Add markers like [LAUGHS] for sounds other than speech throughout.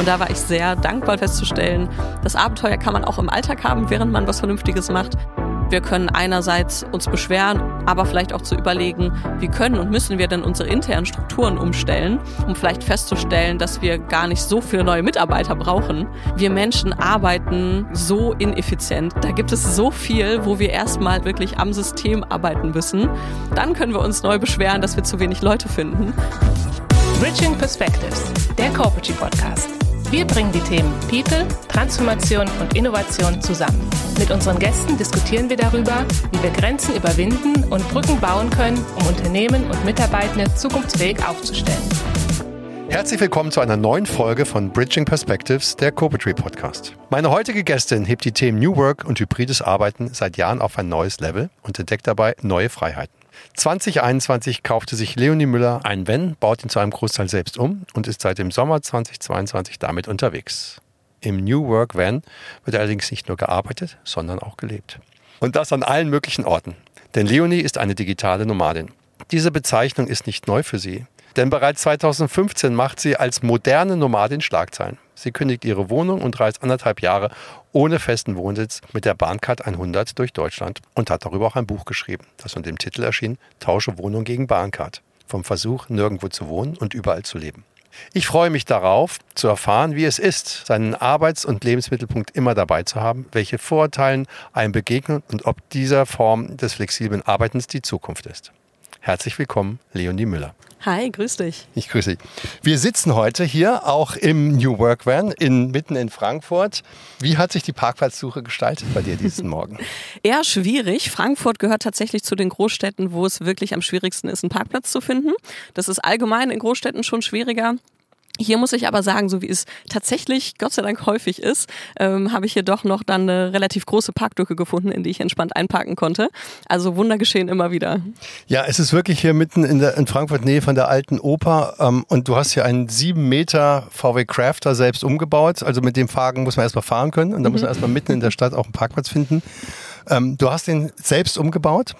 Und da war ich sehr dankbar festzustellen, das Abenteuer kann man auch im Alltag haben, während man was Vernünftiges macht. Wir können einerseits uns beschweren, aber vielleicht auch zu überlegen, wie können und müssen wir denn unsere internen Strukturen umstellen, um vielleicht festzustellen, dass wir gar nicht so viele neue Mitarbeiter brauchen. Wir Menschen arbeiten so ineffizient. Da gibt es so viel, wo wir erstmal wirklich am System arbeiten müssen. Dann können wir uns neu beschweren, dass wir zu wenig Leute finden. Bridging Perspectives, der Corporate Podcast. Wir bringen die Themen People, Transformation und Innovation zusammen. Mit unseren Gästen diskutieren wir darüber, wie wir Grenzen überwinden und Brücken bauen können, um Unternehmen und Mitarbeitende zukunftsfähig aufzustellen. Herzlich willkommen zu einer neuen Folge von Bridging Perspectives, der Copetry Podcast. Meine heutige Gästin hebt die Themen New Work und hybrides Arbeiten seit Jahren auf ein neues Level und entdeckt dabei neue Freiheiten. 2021 kaufte sich Leonie Müller ein Van, baut ihn zu einem Großteil selbst um und ist seit dem Sommer 2022 damit unterwegs. Im New Work Van wird allerdings nicht nur gearbeitet, sondern auch gelebt. Und das an allen möglichen Orten. Denn Leonie ist eine digitale Nomadin. Diese Bezeichnung ist nicht neu für sie. Denn bereits 2015 macht sie als moderne Nomadin Schlagzeilen. Sie kündigt ihre Wohnung und reist anderthalb Jahre ohne festen Wohnsitz mit der Bahncard 100 durch Deutschland und hat darüber auch ein Buch geschrieben, das unter dem Titel erschien Tausche Wohnung gegen Bahncard. Vom Versuch, nirgendwo zu wohnen und überall zu leben. Ich freue mich darauf, zu erfahren, wie es ist, seinen Arbeits- und Lebensmittelpunkt immer dabei zu haben, welche Vorurteilen einem begegnen und ob dieser Form des flexiblen Arbeitens die Zukunft ist. Herzlich willkommen, Leonie Müller. Hi, grüß dich. Ich grüße dich. Wir sitzen heute hier auch im New Work Van in, mitten in Frankfurt. Wie hat sich die Parkplatzsuche gestaltet bei dir diesen Morgen? [LAUGHS] Eher schwierig. Frankfurt gehört tatsächlich zu den Großstädten, wo es wirklich am schwierigsten ist, einen Parkplatz zu finden. Das ist allgemein in Großstädten schon schwieriger. Hier muss ich aber sagen, so wie es tatsächlich Gott sei Dank häufig ist, ähm, habe ich hier doch noch dann eine relativ große Parklücke gefunden, in die ich entspannt einparken konnte. Also Wunder geschehen immer wieder. Ja, es ist wirklich hier mitten in, der, in Frankfurt Nähe von der alten Oper ähm, und du hast hier einen sieben Meter VW Crafter selbst umgebaut. Also mit dem Fahren muss man erstmal fahren können und da mhm. muss man erstmal mitten in der Stadt auch einen Parkplatz finden. Ähm, du hast den selbst umgebaut?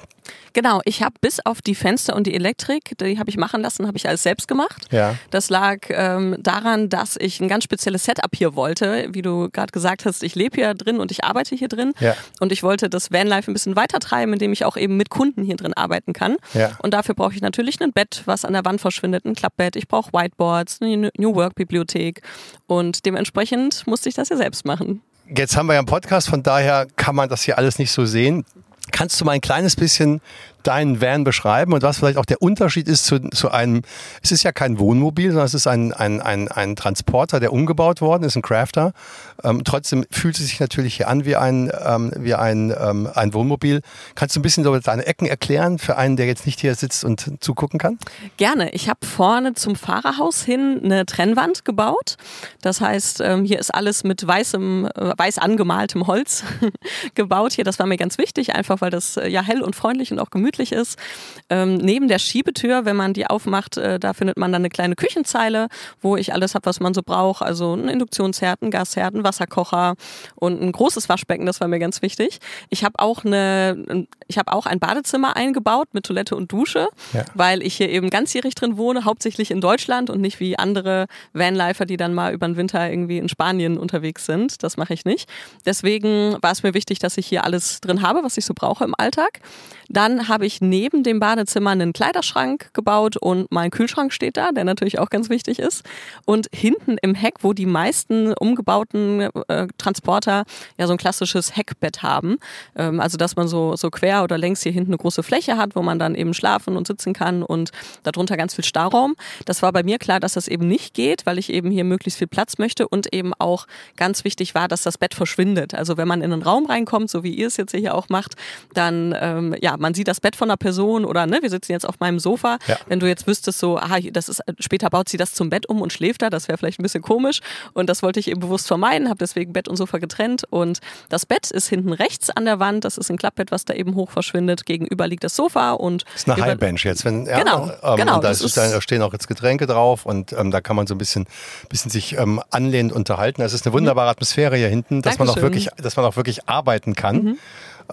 Genau, ich habe bis auf die Fenster und die Elektrik, die habe ich machen lassen, habe ich alles selbst gemacht. Ja. Das lag ähm, daran, dass ich ein ganz spezielles Setup hier wollte. Wie du gerade gesagt hast, ich lebe hier drin und ich arbeite hier drin. Ja. Und ich wollte das Vanlife ein bisschen weiter treiben, indem ich auch eben mit Kunden hier drin arbeiten kann. Ja. Und dafür brauche ich natürlich ein Bett, was an der Wand verschwindet, ein Klappbett. Ich brauche Whiteboards, eine New Work Bibliothek. Und dementsprechend musste ich das ja selbst machen. Jetzt haben wir ja einen Podcast, von daher kann man das hier alles nicht so sehen. Kannst du mal ein kleines bisschen deinen Van beschreiben und was vielleicht auch der Unterschied ist zu, zu einem, es ist ja kein Wohnmobil, sondern es ist ein, ein, ein, ein Transporter, der umgebaut worden ist, ein Crafter. Ähm, trotzdem fühlt es sich natürlich hier an wie ein, ähm, wie ein, ähm, ein Wohnmobil. Kannst du ein bisschen so deine Ecken erklären für einen, der jetzt nicht hier sitzt und zugucken kann? Gerne. Ich habe vorne zum Fahrerhaus hin eine Trennwand gebaut. Das heißt, ähm, hier ist alles mit weißem, äh, weiß angemaltem Holz [LAUGHS] gebaut hier. Das war mir ganz wichtig, einfach weil das äh, ja hell und freundlich und auch gemütlich gemütlich ist. Ähm, neben der Schiebetür, wenn man die aufmacht, äh, da findet man dann eine kleine Küchenzeile, wo ich alles habe, was man so braucht. Also ein Induktionsherd, ein Gasherd, ein Wasserkocher und ein großes Waschbecken, das war mir ganz wichtig. Ich habe auch eine, ich habe auch ein Badezimmer eingebaut mit Toilette und Dusche, ja. weil ich hier eben ganzjährig drin wohne, hauptsächlich in Deutschland und nicht wie andere Vanlifer, die dann mal über den Winter irgendwie in Spanien unterwegs sind. Das mache ich nicht. Deswegen war es mir wichtig, dass ich hier alles drin habe, was ich so brauche im Alltag. Dann habe ich neben dem Badezimmer einen Kleiderschrank gebaut und mein Kühlschrank steht da, der natürlich auch ganz wichtig ist. Und hinten im Heck, wo die meisten umgebauten äh, Transporter ja so ein klassisches Heckbett haben, ähm, also dass man so, so quer oder längs hier hinten eine große Fläche hat, wo man dann eben schlafen und sitzen kann und darunter ganz viel Stauraum. Das war bei mir klar, dass das eben nicht geht, weil ich eben hier möglichst viel Platz möchte und eben auch ganz wichtig war, dass das Bett verschwindet. Also wenn man in einen Raum reinkommt, so wie ihr es jetzt hier auch macht, dann ähm, ja, man sieht das Bett von einer Person oder ne, wir sitzen jetzt auf meinem Sofa. Ja. Wenn du jetzt wüsstest, so, aha, das ist, später baut sie das zum Bett um und schläft da, das wäre vielleicht ein bisschen komisch. Und das wollte ich eben bewusst vermeiden, habe deswegen Bett und Sofa getrennt. Und das Bett ist hinten rechts an der Wand, das ist ein Klappbett, was da eben hoch verschwindet. Gegenüber liegt das Sofa und. Das ist eine Highbench jetzt, wenn, ja, genau, ähm, genau. Und da, ist, da, stehen auch jetzt Getränke drauf und ähm, da kann man so ein bisschen, bisschen sich ähm, anlehnend unterhalten. Es ist eine wunderbare Atmosphäre hier hinten, dass man auch wirklich, dass man auch wirklich arbeiten kann. Mhm.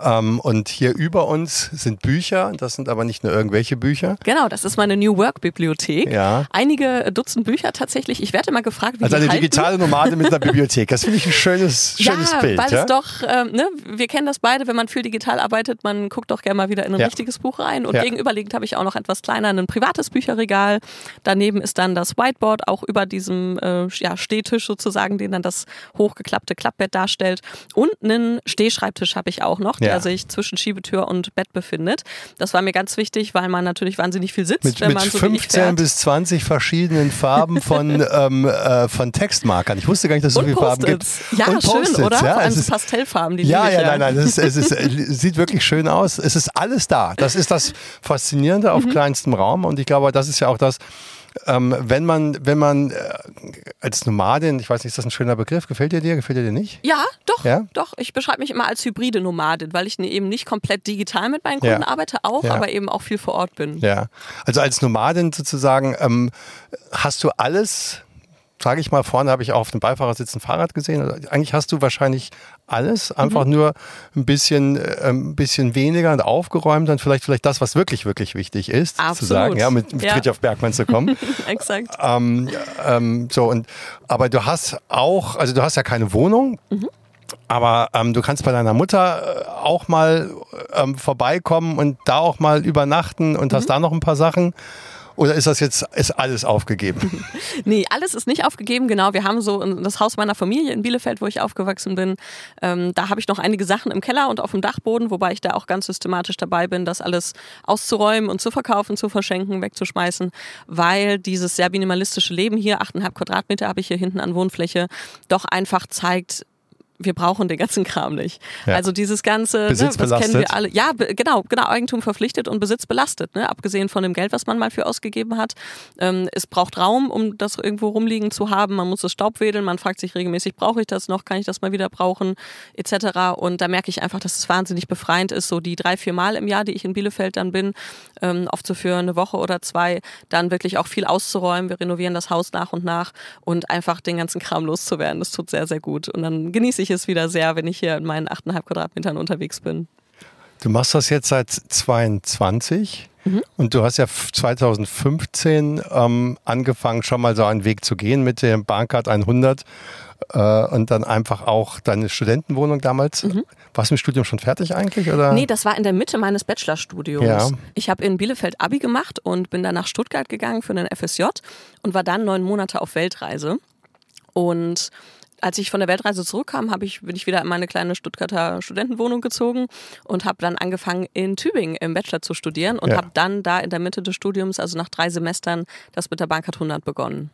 Ähm, und hier über uns sind Bücher. Das sind aber nicht nur irgendwelche Bücher. Genau, das ist meine New Work Bibliothek. Ja. Einige Dutzend Bücher tatsächlich. Ich werde immer gefragt, wie Also eine digitale Nomade mit einer [LAUGHS] Bibliothek. Das finde ich ein schönes, schönes ja, Bild. weil ja? es doch, ähm, ne, wir kennen das beide, wenn man viel digital arbeitet, man guckt doch gerne mal wieder in ein Ja. richtiges Buch rein. Und Ja. gegenüberliegend habe ich auch noch etwas kleiner ein privates Bücherregal. Daneben ist dann das Whiteboard auch über diesem äh, ja, Stehtisch sozusagen, den dann das hochgeklappte Klappbett darstellt. Und einen Stehschreibtisch habe ich auch noch, Ja. der sich zwischen Schiebetür und Bett befindet. Das war mir ganz wichtig, weil man natürlich wahnsinnig viel sitzt, mit, wenn mit man so wie ich 15 fährt. bis 20 verschiedenen Farben von, [LAUGHS] ähm, äh, von Textmarkern. Ich wusste gar nicht, dass es so viele Farben gibt. Ja, und schön, oder? Ja, Vor allem ist, Pastellfarben, die ja, ja, nein, nein, es, ist, es ist, äh, sieht wirklich schön aus. Es ist alles da. Das ist das [LAUGHS] Faszinierende Mhm. auf kleinstem Raum. Und ich glaube, das ist ja auch das, ähm, wenn man, wenn man äh, als Nomadin, ich weiß nicht, ist das ein schöner Begriff? Gefällt dir dir? Gefällt dir dir nicht? Ja, doch, Ja? doch. Ich beschreibe mich immer als hybride Nomadin, weil ich ne- eben nicht komplett digital mit meinen Kunden Ja. arbeite, auch, Ja. aber eben auch viel vor Ort bin. Ja. Also als Nomadin sozusagen, ähm, hast du alles, sage ich mal, vorne habe ich auch auf dem Beifahrersitz ein Fahrrad gesehen. Also eigentlich hast du wahrscheinlich alles, einfach Mhm. nur ein bisschen, äh, ein bisschen weniger und aufgeräumt und vielleicht, vielleicht das, was wirklich, wirklich wichtig ist, zu Absolut. sagen, ja, mit, mit Ja. Fritjof Bergmann zu kommen. [LAUGHS] Exakt. ähm, ähm, so und, aber du hast auch, also du hast ja keine Wohnung. Mhm. Aber ähm, du kannst bei deiner Mutter äh, auch mal ähm, vorbeikommen und da auch mal übernachten und Mhm. hast da noch ein paar Sachen. Oder ist das jetzt ist alles aufgegeben? [LAUGHS] Nee, alles ist nicht aufgegeben. Genau, wir haben so das Haus meiner Familie in Bielefeld, wo ich aufgewachsen bin. Ähm, da habe ich noch einige Sachen im Keller und auf dem Dachboden, wobei ich da auch ganz systematisch dabei bin, das alles auszuräumen und zu verkaufen, zu verschenken, wegzuschmeißen, weil dieses sehr minimalistische Leben hier, 8,5 Quadratmeter habe ich hier hinten an Wohnfläche, doch einfach zeigt, wir brauchen den ganzen Kram nicht. Ja. Also dieses ganze, ne, das Besitzbelastet. kennen wir alle. Ja, genau, genau, Eigentum verpflichtet und Besitz belastet. Ne? Abgesehen von dem Geld, was man mal für ausgegeben hat. Ähm, es braucht Raum, um das irgendwo rumliegen zu haben. Man muss das Staub wedeln. Man fragt sich regelmäßig, brauche ich das noch? Kann ich das mal wieder brauchen? Etc. Und da merke ich einfach, dass es wahnsinnig befreiend ist, so die drei, vier Mal im Jahr, die ich in Bielefeld dann bin, ähm, oft so für eine Woche oder zwei, dann wirklich auch viel auszuräumen. Wir renovieren das Haus nach und nach und einfach den ganzen Kram loszuwerden. Das tut sehr, sehr gut. Und dann genieße ich es wieder sehr, wenn ich hier in meinen 8,5 Quadratmetern unterwegs bin. Du machst das jetzt seit 22 Mhm. und du hast ja f- 2015 ähm, angefangen, schon mal so einen Weg zu gehen mit dem Bahncard 100 äh, und dann einfach auch deine Studentenwohnung damals. Warst du mit dem Studium schon fertig eigentlich? Oder? Mhm. Nee, das war in der Mitte meines Bachelorstudiums. Ja. Ich habe in Bielefeld Abi gemacht und bin dann nach Stuttgart gegangen für einen FSJ und war dann neun Monate auf Weltreise. Und als ich von der Weltreise zurückkam, hab ich, bin ich wieder in meine kleine Stuttgarter Studentenwohnung gezogen und habe dann angefangen in Tübingen im Bachelor zu studieren und Ja. habe dann da in der Mitte des Studiums, also nach drei Semestern, das mit der Bankart 100 begonnen.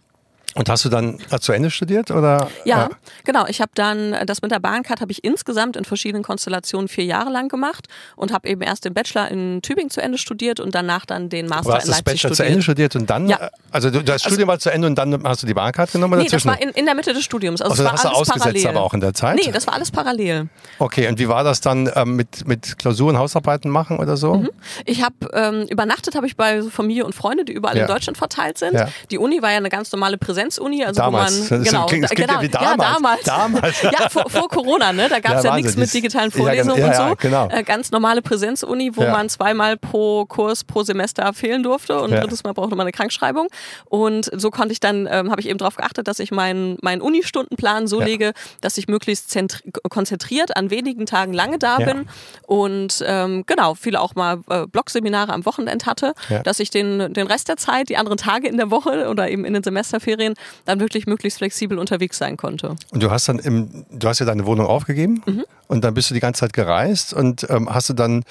Und hast du dann äh, zu Ende studiert? Oder? Ja, Ah, genau. Ich habe dann äh, das mit der Bahncard habe ich insgesamt in verschiedenen Konstellationen vier Jahre lang gemacht und habe eben erst den Bachelor in Tübingen zu Ende studiert und danach dann den Du Master hast in das Leipzig Bachelor studiert. zu Ende studiert und dann, Ja. äh, also du, das Studium war zu Ende und dann hast du die Bahncard genommen oder Nee, das war in, in der Mitte des Studiums. Also, Also war hast du alles ausgesetzt parallel. aber auch in der Zeit? Nee, das war alles parallel. Okay, und wie war das dann ähm, mit, mit Klausuren, Hausarbeiten machen oder so? Mhm. Ich habe ähm, übernachtet habe ich bei Familie und Freunde, die überall Ja. in Deutschland verteilt sind. Ja. Die Uni war ja eine ganz normale Präsenzuni, also Damals. wo man [LAUGHS] genau, klingt- da- genau, wie damals. Ja, damals. Damals. ja, vor, vor Corona, ne? Da gab es Ja, ja, nichts mit digitalen genau. Vorlesungen Ja, und ja, so. genau. Äh, ganz normale Präsenzuni, wo man zweimal pro Kurs, pro Semester fehlen durfte und drittes Mal brauchte man eine Krankschreibung. Und so konnte ich dann, ähm, habe ich eben darauf geachtet, dass ich meinen meinen Uni-Stundenplan so lege, dass ich möglichst zentri- konzentriert an wenigen Tagen lange da bin und ähm, genau, viele auch mal äh, Blogseminare am Wochenende hatte, dass ich den, den Rest der Zeit, die anderen Tage in der Woche oder eben in den Semesterferien dann wirklich möglichst flexibel unterwegs sein konnte. Und du hast dann im, du hast ja deine Wohnung aufgegeben Mhm. und dann bist du die ganze Zeit gereist und ähm, hast du dann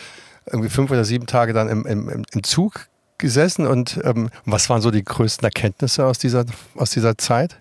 irgendwie fünf oder sieben Tage dann im, im, im- im Zug gesessen und ähm, was waren so die größten Erkenntnisse aus dieser, aus dieser Zeit?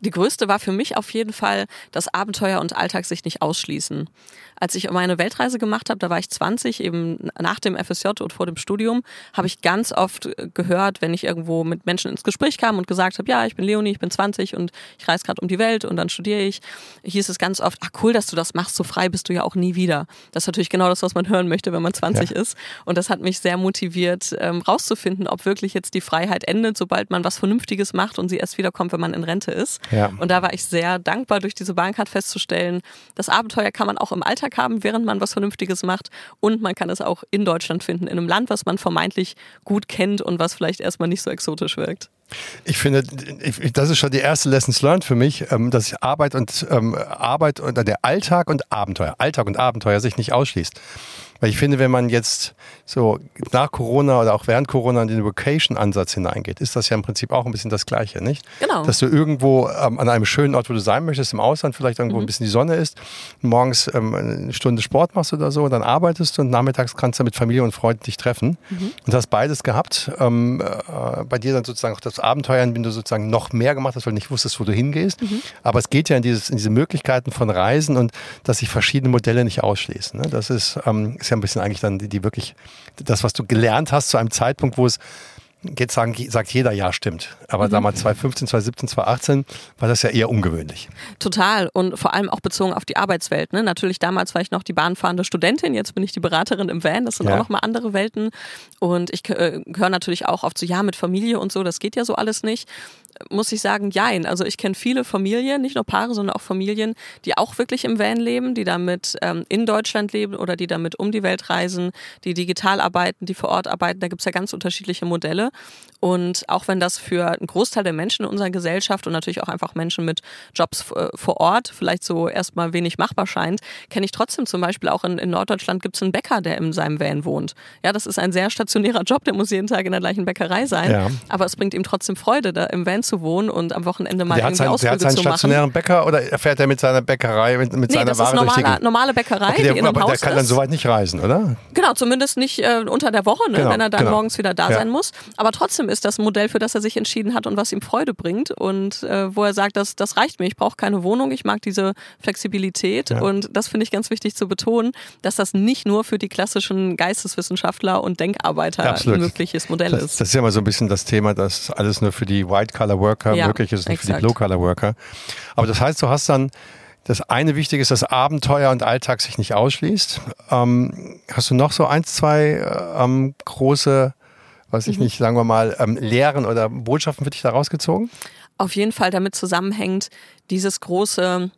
Die größte war für mich auf jeden Fall, dass Abenteuer und Alltag sich nicht ausschließen. Als ich meine Weltreise gemacht habe, da war ich 20, eben nach dem FSJ und vor dem Studium, habe ich ganz oft gehört, wenn ich irgendwo mit Menschen ins Gespräch kam und gesagt habe, ja, ich bin Leonie, ich bin 20 und ich reise gerade um die Welt und dann studiere ich, hieß es ganz oft, ach cool, dass du das machst, so frei bist du ja auch nie wieder. Das ist natürlich genau das, was man hören möchte, wenn man 20 Ja. ist. Und das hat mich sehr motiviert, ähm, rauszufinden, ob wirklich jetzt die Freiheit endet, sobald man was Vernünftiges macht und sie erst wiederkommt, wenn man in Rente ist. Ja. Und da war ich sehr dankbar, durch diese Bahncard festzustellen, das Abenteuer kann man auch im Alltag Alltag haben, während man was Vernünftiges macht. Und man kann es auch in Deutschland finden, in einem Land, was man vermeintlich gut kennt und was vielleicht erstmal nicht so exotisch wirkt. Ich finde, das ist schon die erste Lessons learned für mich, ähm, dass Arbeit und ähm, Arbeit und der Alltag und Abenteuer, Alltag und Abenteuer sich nicht ausschließt. Weil ich finde, wenn man jetzt so nach Corona oder auch während Corona in den Vocation-Ansatz hineingeht, ist das ja im Prinzip auch ein bisschen das Gleiche, nicht? Genau. Dass du irgendwo ähm, an einem schönen Ort, wo du sein möchtest, im Ausland vielleicht irgendwo mhm. ein bisschen die Sonne ist, morgens ähm, eine Stunde Sport machst oder so, dann arbeitest du und nachmittags kannst du mit Familie und Freunden dich treffen. Mhm. Und hast beides gehabt. Ähm, äh, bei dir dann sozusagen auch das Abenteuer, wenn du sozusagen noch mehr gemacht hast, weil du nicht wusstest, wo du hingehst. Mhm. Aber es geht ja in, dieses, in diese Möglichkeiten von Reisen und dass sich verschiedene Modelle nicht ausschließen. Ne? Das ist, ähm, ist ja ein bisschen eigentlich dann die, die wirklich, das, was du gelernt hast zu einem Zeitpunkt, wo es jetzt sagen, sagt jeder, ja, stimmt. Aber mhm. damals 2015, 2017, 2018 war das ja eher ungewöhnlich. Total. Und vor allem auch bezogen auf die Arbeitswelt. Ne? Natürlich damals war ich noch die bahnfahrende Studentin, jetzt bin ich die Beraterin im Van. Das sind ja. auch nochmal andere Welten. Und ich äh, höre natürlich auch oft so, ja, mit Familie und so, das geht ja so alles nicht muss ich sagen, jein. Also ich kenne viele Familien, nicht nur Paare, sondern auch Familien, die auch wirklich im Van leben, die damit ähm, in Deutschland leben oder die damit um die Welt reisen, die digital arbeiten, die vor Ort arbeiten. Da gibt es ja ganz unterschiedliche Modelle. Und auch wenn das für einen Großteil der Menschen in unserer Gesellschaft und natürlich auch einfach Menschen mit Jobs äh, vor Ort vielleicht so erstmal wenig machbar scheint, kenne ich trotzdem zum Beispiel auch in, in Norddeutschland gibt es einen Bäcker, der in seinem Van wohnt. Ja, das ist ein sehr stationärer Job, der muss jeden Tag in der gleichen Bäckerei sein. Ja. Aber es bringt ihm trotzdem Freude, da im Van zu wohnen und am Wochenende mal der irgendwie hat sein, Der hat seinen stationären Bäcker oder fährt er mit seiner Bäckerei, mit, mit nee, seiner das Ware ist normale, die... normale Bäckerei, okay, der, die in einem aber Haus der kann dann soweit nicht reisen, oder? Genau, zumindest nicht äh, unter der Woche, ne, genau, wenn er dann genau. morgens wieder da ja. sein muss. Aber trotzdem ist das ein Modell, für das er sich entschieden hat und was ihm Freude bringt und äh, wo er sagt, das, das reicht mir, ich brauche keine Wohnung, ich mag diese Flexibilität ja. und das finde ich ganz wichtig zu betonen, dass das nicht nur für die klassischen Geisteswissenschaftler und Denkarbeiter Absolut. ein mögliches Modell das, ist. Das ist ja immer so ein bisschen das Thema, dass alles nur für die White-Collar-Worker ja, möglich ist und exakt. für die Blue-Collar-Worker. Aber das heißt, du hast dann das eine Wichtige ist, dass Abenteuer und Alltag sich nicht ausschließt. Ähm, hast du noch so eins, zwei äh, ähm, große weiß ich mhm. nicht, sagen wir mal, ähm, Lehren oder Botschaften für dich da rausgezogen? Auf jeden Fall damit zusammenhängt dieses große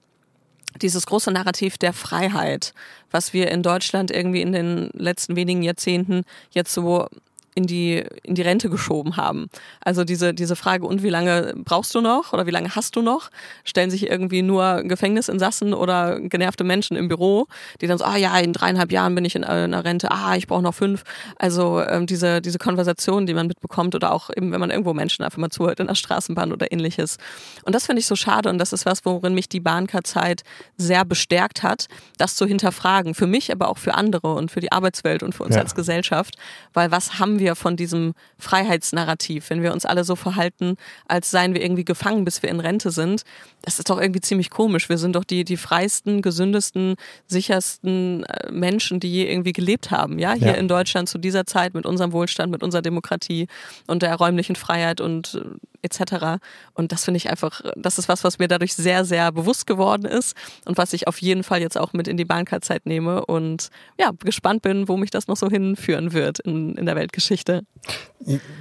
dieses große Narrativ der Freiheit, was wir in Deutschland irgendwie in den letzten wenigen Jahrzehnten jetzt so in die, in die Rente geschoben haben. Also diese, diese Frage, und wie lange brauchst du noch oder wie lange hast du noch, stellen sich irgendwie nur Gefängnisinsassen oder genervte Menschen im Büro, die dann so, ah ja, in dreieinhalb Jahren bin ich in einer Rente, ah, ich brauche noch fünf. Also ähm, diese, diese Konversation, die man mitbekommt oder auch eben, wenn man irgendwo Menschen einfach mal zuhört in der Straßenbahn oder ähnliches. Und das finde ich so schade und das ist was, worin mich die Bahncard-Zeit sehr bestärkt hat, das zu hinterfragen. Für mich, aber auch für andere und für die Arbeitswelt und für uns ja. als Gesellschaft. Weil was haben wir wir von diesem Freiheitsnarrativ, wenn wir uns alle so verhalten, als seien wir irgendwie gefangen, bis wir in Rente sind. Das ist doch irgendwie ziemlich komisch. Wir sind doch die, die freisten, gesündesten, sichersten äh, Menschen, die je irgendwie gelebt haben. Ja, hier ja. in Deutschland zu dieser Zeit mit unserem Wohlstand, mit unserer Demokratie und der räumlichen Freiheit und äh, etc. Und das finde ich einfach, das ist was, was mir dadurch sehr, sehr bewusst geworden ist und was ich auf jeden Fall jetzt auch mit in die Bahncard-Zeit nehme und ja, gespannt bin, wo mich das noch so hinführen wird in, in der Weltgeschichte.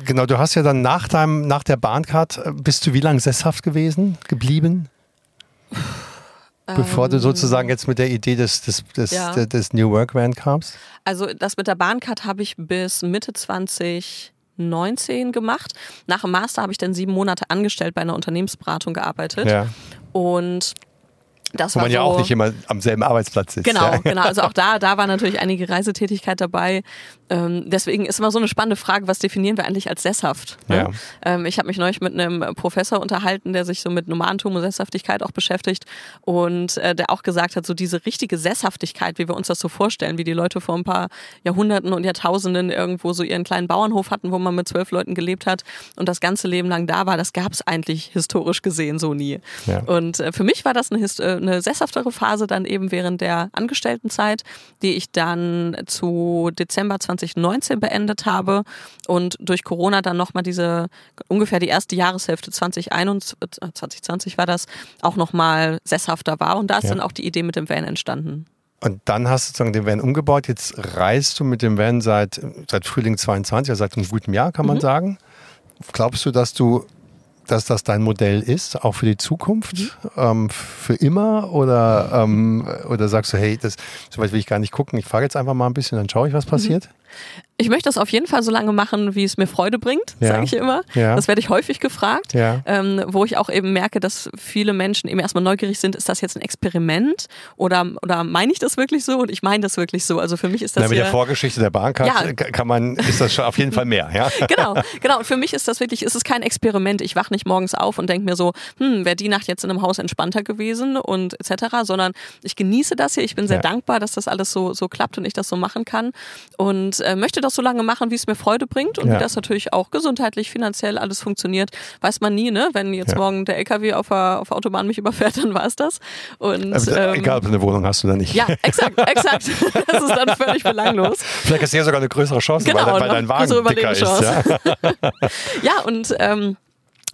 Genau, du hast ja dann nach deinem, nach der Bahncard, äh, bist du wie lange sesshaft gewesen, geblieben? Bevor du sozusagen jetzt mit der Idee des, des, des, ja. des New Work Van kamst? Also das mit der Bahncard habe ich bis Mitte 20 19 gemacht. Nach dem Master habe ich dann sieben Monate angestellt bei einer Unternehmensberatung gearbeitet. Ja. Und das Wo man so, ja auch nicht immer am selben Arbeitsplatz sitzt. Genau, ja. genau. Also auch da, da war natürlich einige Reisetätigkeit dabei. Ähm, deswegen ist immer so eine spannende Frage, was definieren wir eigentlich als sesshaft? Ne? Ja. Ähm, ich habe mich neulich mit einem Professor unterhalten, der sich so mit Nomadentum und Sesshaftigkeit auch beschäftigt und äh, der auch gesagt hat, so diese richtige Sesshaftigkeit, wie wir uns das so vorstellen, wie die Leute vor ein paar Jahrhunderten und Jahrtausenden irgendwo so ihren kleinen Bauernhof hatten, wo man mit zwölf Leuten gelebt hat und das ganze Leben lang da war, das gab es eigentlich historisch gesehen so nie. Ja. Und äh, für mich war das eine, äh, eine sesshaftere Phase dann eben während der Angestelltenzeit, die ich dann zu Dezember 20 2019 beendet habe und durch Corona dann nochmal diese ungefähr die erste Jahreshälfte 2021, 2020 äh, war das, auch nochmal sesshafter war. Und da ist ja. dann auch die Idee mit dem Van entstanden. Und dann hast du sozusagen den Van umgebaut. Jetzt reist du mit dem Van seit, seit Frühling 22, also seit einem guten Jahr, kann man mhm. sagen. Glaubst du, dass du dass das dein Modell ist, auch für die Zukunft, mhm. ähm, für immer? Oder, ähm, oder sagst du, hey, das, so weit will ich gar nicht gucken, ich frage jetzt einfach mal ein bisschen, dann schaue ich, was passiert? Ich möchte das auf jeden Fall so lange machen, wie es mir Freude bringt, ja. sage ich immer. Ja. Das werde ich häufig gefragt, ja. ähm, wo ich auch eben merke, dass viele Menschen eben erstmal neugierig sind, ist das jetzt ein Experiment oder, oder meine ich das wirklich so? Und ich meine das wirklich so. Also für mich ist das. Na, mit der Vorgeschichte der Bahncard kann man, ist das schon auf jeden Fall mehr, ja? [LAUGHS] genau, genau. Und für mich ist das wirklich, ist es kein Experiment. Ich wache nicht morgens auf und denke mir so, hm, wäre die Nacht jetzt in einem Haus entspannter gewesen und etc., sondern ich genieße das hier. Ich bin sehr dankbar, dass das alles so, so klappt und ich das so machen kann und äh, möchte das so lange machen, wie es mir Freude bringt und ja. wie das natürlich auch gesundheitlich, finanziell alles funktioniert, weiß man nie, ne? Wenn jetzt ja. morgen der LKW auf der, auf der Autobahn mich überfährt, dann war es das. Und, ähm, egal, ob du eine Wohnung hast oder nicht. Ja, exakt, exakt. [LAUGHS] [LAUGHS] das ist dann völlig belanglos. Vielleicht hast du ja sogar eine größere Chance, genau, weil, weil dein Wagen dicker ist. Ja, [LAUGHS] ja und ähm,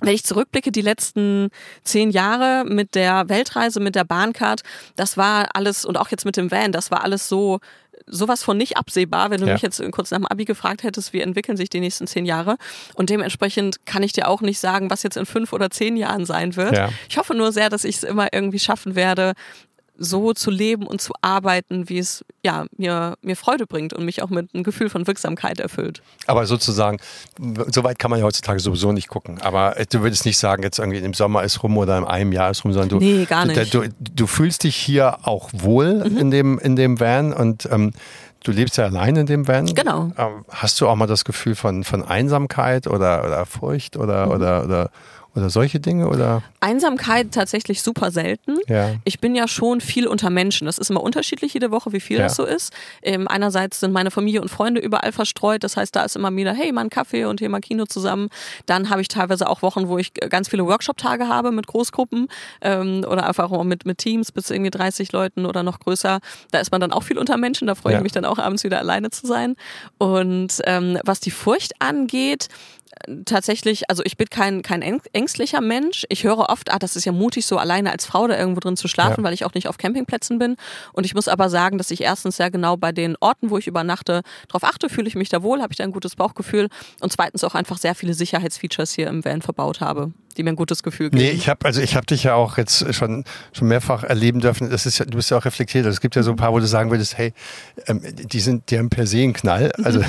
wenn ich zurückblicke, die letzten zehn Jahre mit der Weltreise, mit der Bahncard, das war alles, und auch jetzt mit dem Van, das war alles so sowas von nicht absehbar, wenn du ja. mich jetzt kurz nach dem Abi gefragt hättest, wie entwickeln sich die nächsten zehn Jahre. Und dementsprechend kann ich dir auch nicht sagen, was jetzt in fünf oder zehn Jahren sein wird. Ja. Ich hoffe nur sehr, dass ich es immer irgendwie schaffen werde, so zu leben und zu arbeiten, wie es ja, mir, mir Freude bringt und mich auch mit einem Gefühl von Wirksamkeit erfüllt. Aber sozusagen, so weit kann man ja heutzutage sowieso nicht gucken. Aber du würdest nicht sagen, jetzt irgendwie im Sommer ist rum oder in einem Jahr ist rum, sondern du, nee, gar nicht. du, du fühlst dich hier auch wohl mhm. in, dem, in dem Van und ähm, Du lebst ja allein in dem Van. Genau. Ähm, hast du auch mal das Gefühl von, von Einsamkeit oder, oder Furcht oder, mhm. oder, oder oder solche Dinge? Oder? Einsamkeit tatsächlich super selten. Ja. Ich bin ja schon viel unter Menschen. Das ist immer unterschiedlich jede Woche, wie viel ja. das so ist. Ähm, einerseits sind meine Familie und Freunde überall verstreut. Das heißt, da ist immer wieder, hey, mal ein Kaffee und hier mal Kino zusammen. Dann habe ich teilweise auch Wochen, wo ich ganz viele Workshop-Tage habe mit Großgruppen ähm, oder einfach auch mit, mit Teams bis irgendwie 30 Leuten oder noch größer. Da ist man dann auch viel unter Menschen. Da freue ja. ich mich dann auch abends wieder alleine zu sein. Und ähm, was die Furcht angeht, tatsächlich, also ich bin kein, kein ängstlicher Mensch. Ich höre oft, ah, das ist ja mutig, so alleine als Frau da irgendwo drin zu schlafen, ja. weil ich auch nicht auf Campingplätzen bin. Und ich muss aber sagen, dass ich erstens sehr genau bei den Orten, wo ich übernachte, darauf achte, fühle ich mich da wohl, habe ich da ein gutes Bauchgefühl und zweitens auch einfach sehr viele Sicherheitsfeatures hier im Van verbaut habe die mir ein gutes Gefühl geben. Nee, ich habe also ich habe dich ja auch jetzt schon schon mehrfach erleben dürfen. Das ist ja, du bist ja auch reflektiert. Also es gibt ja so ein paar, wo du sagen würdest, hey, ähm, die sind, die haben per se einen Knall. Also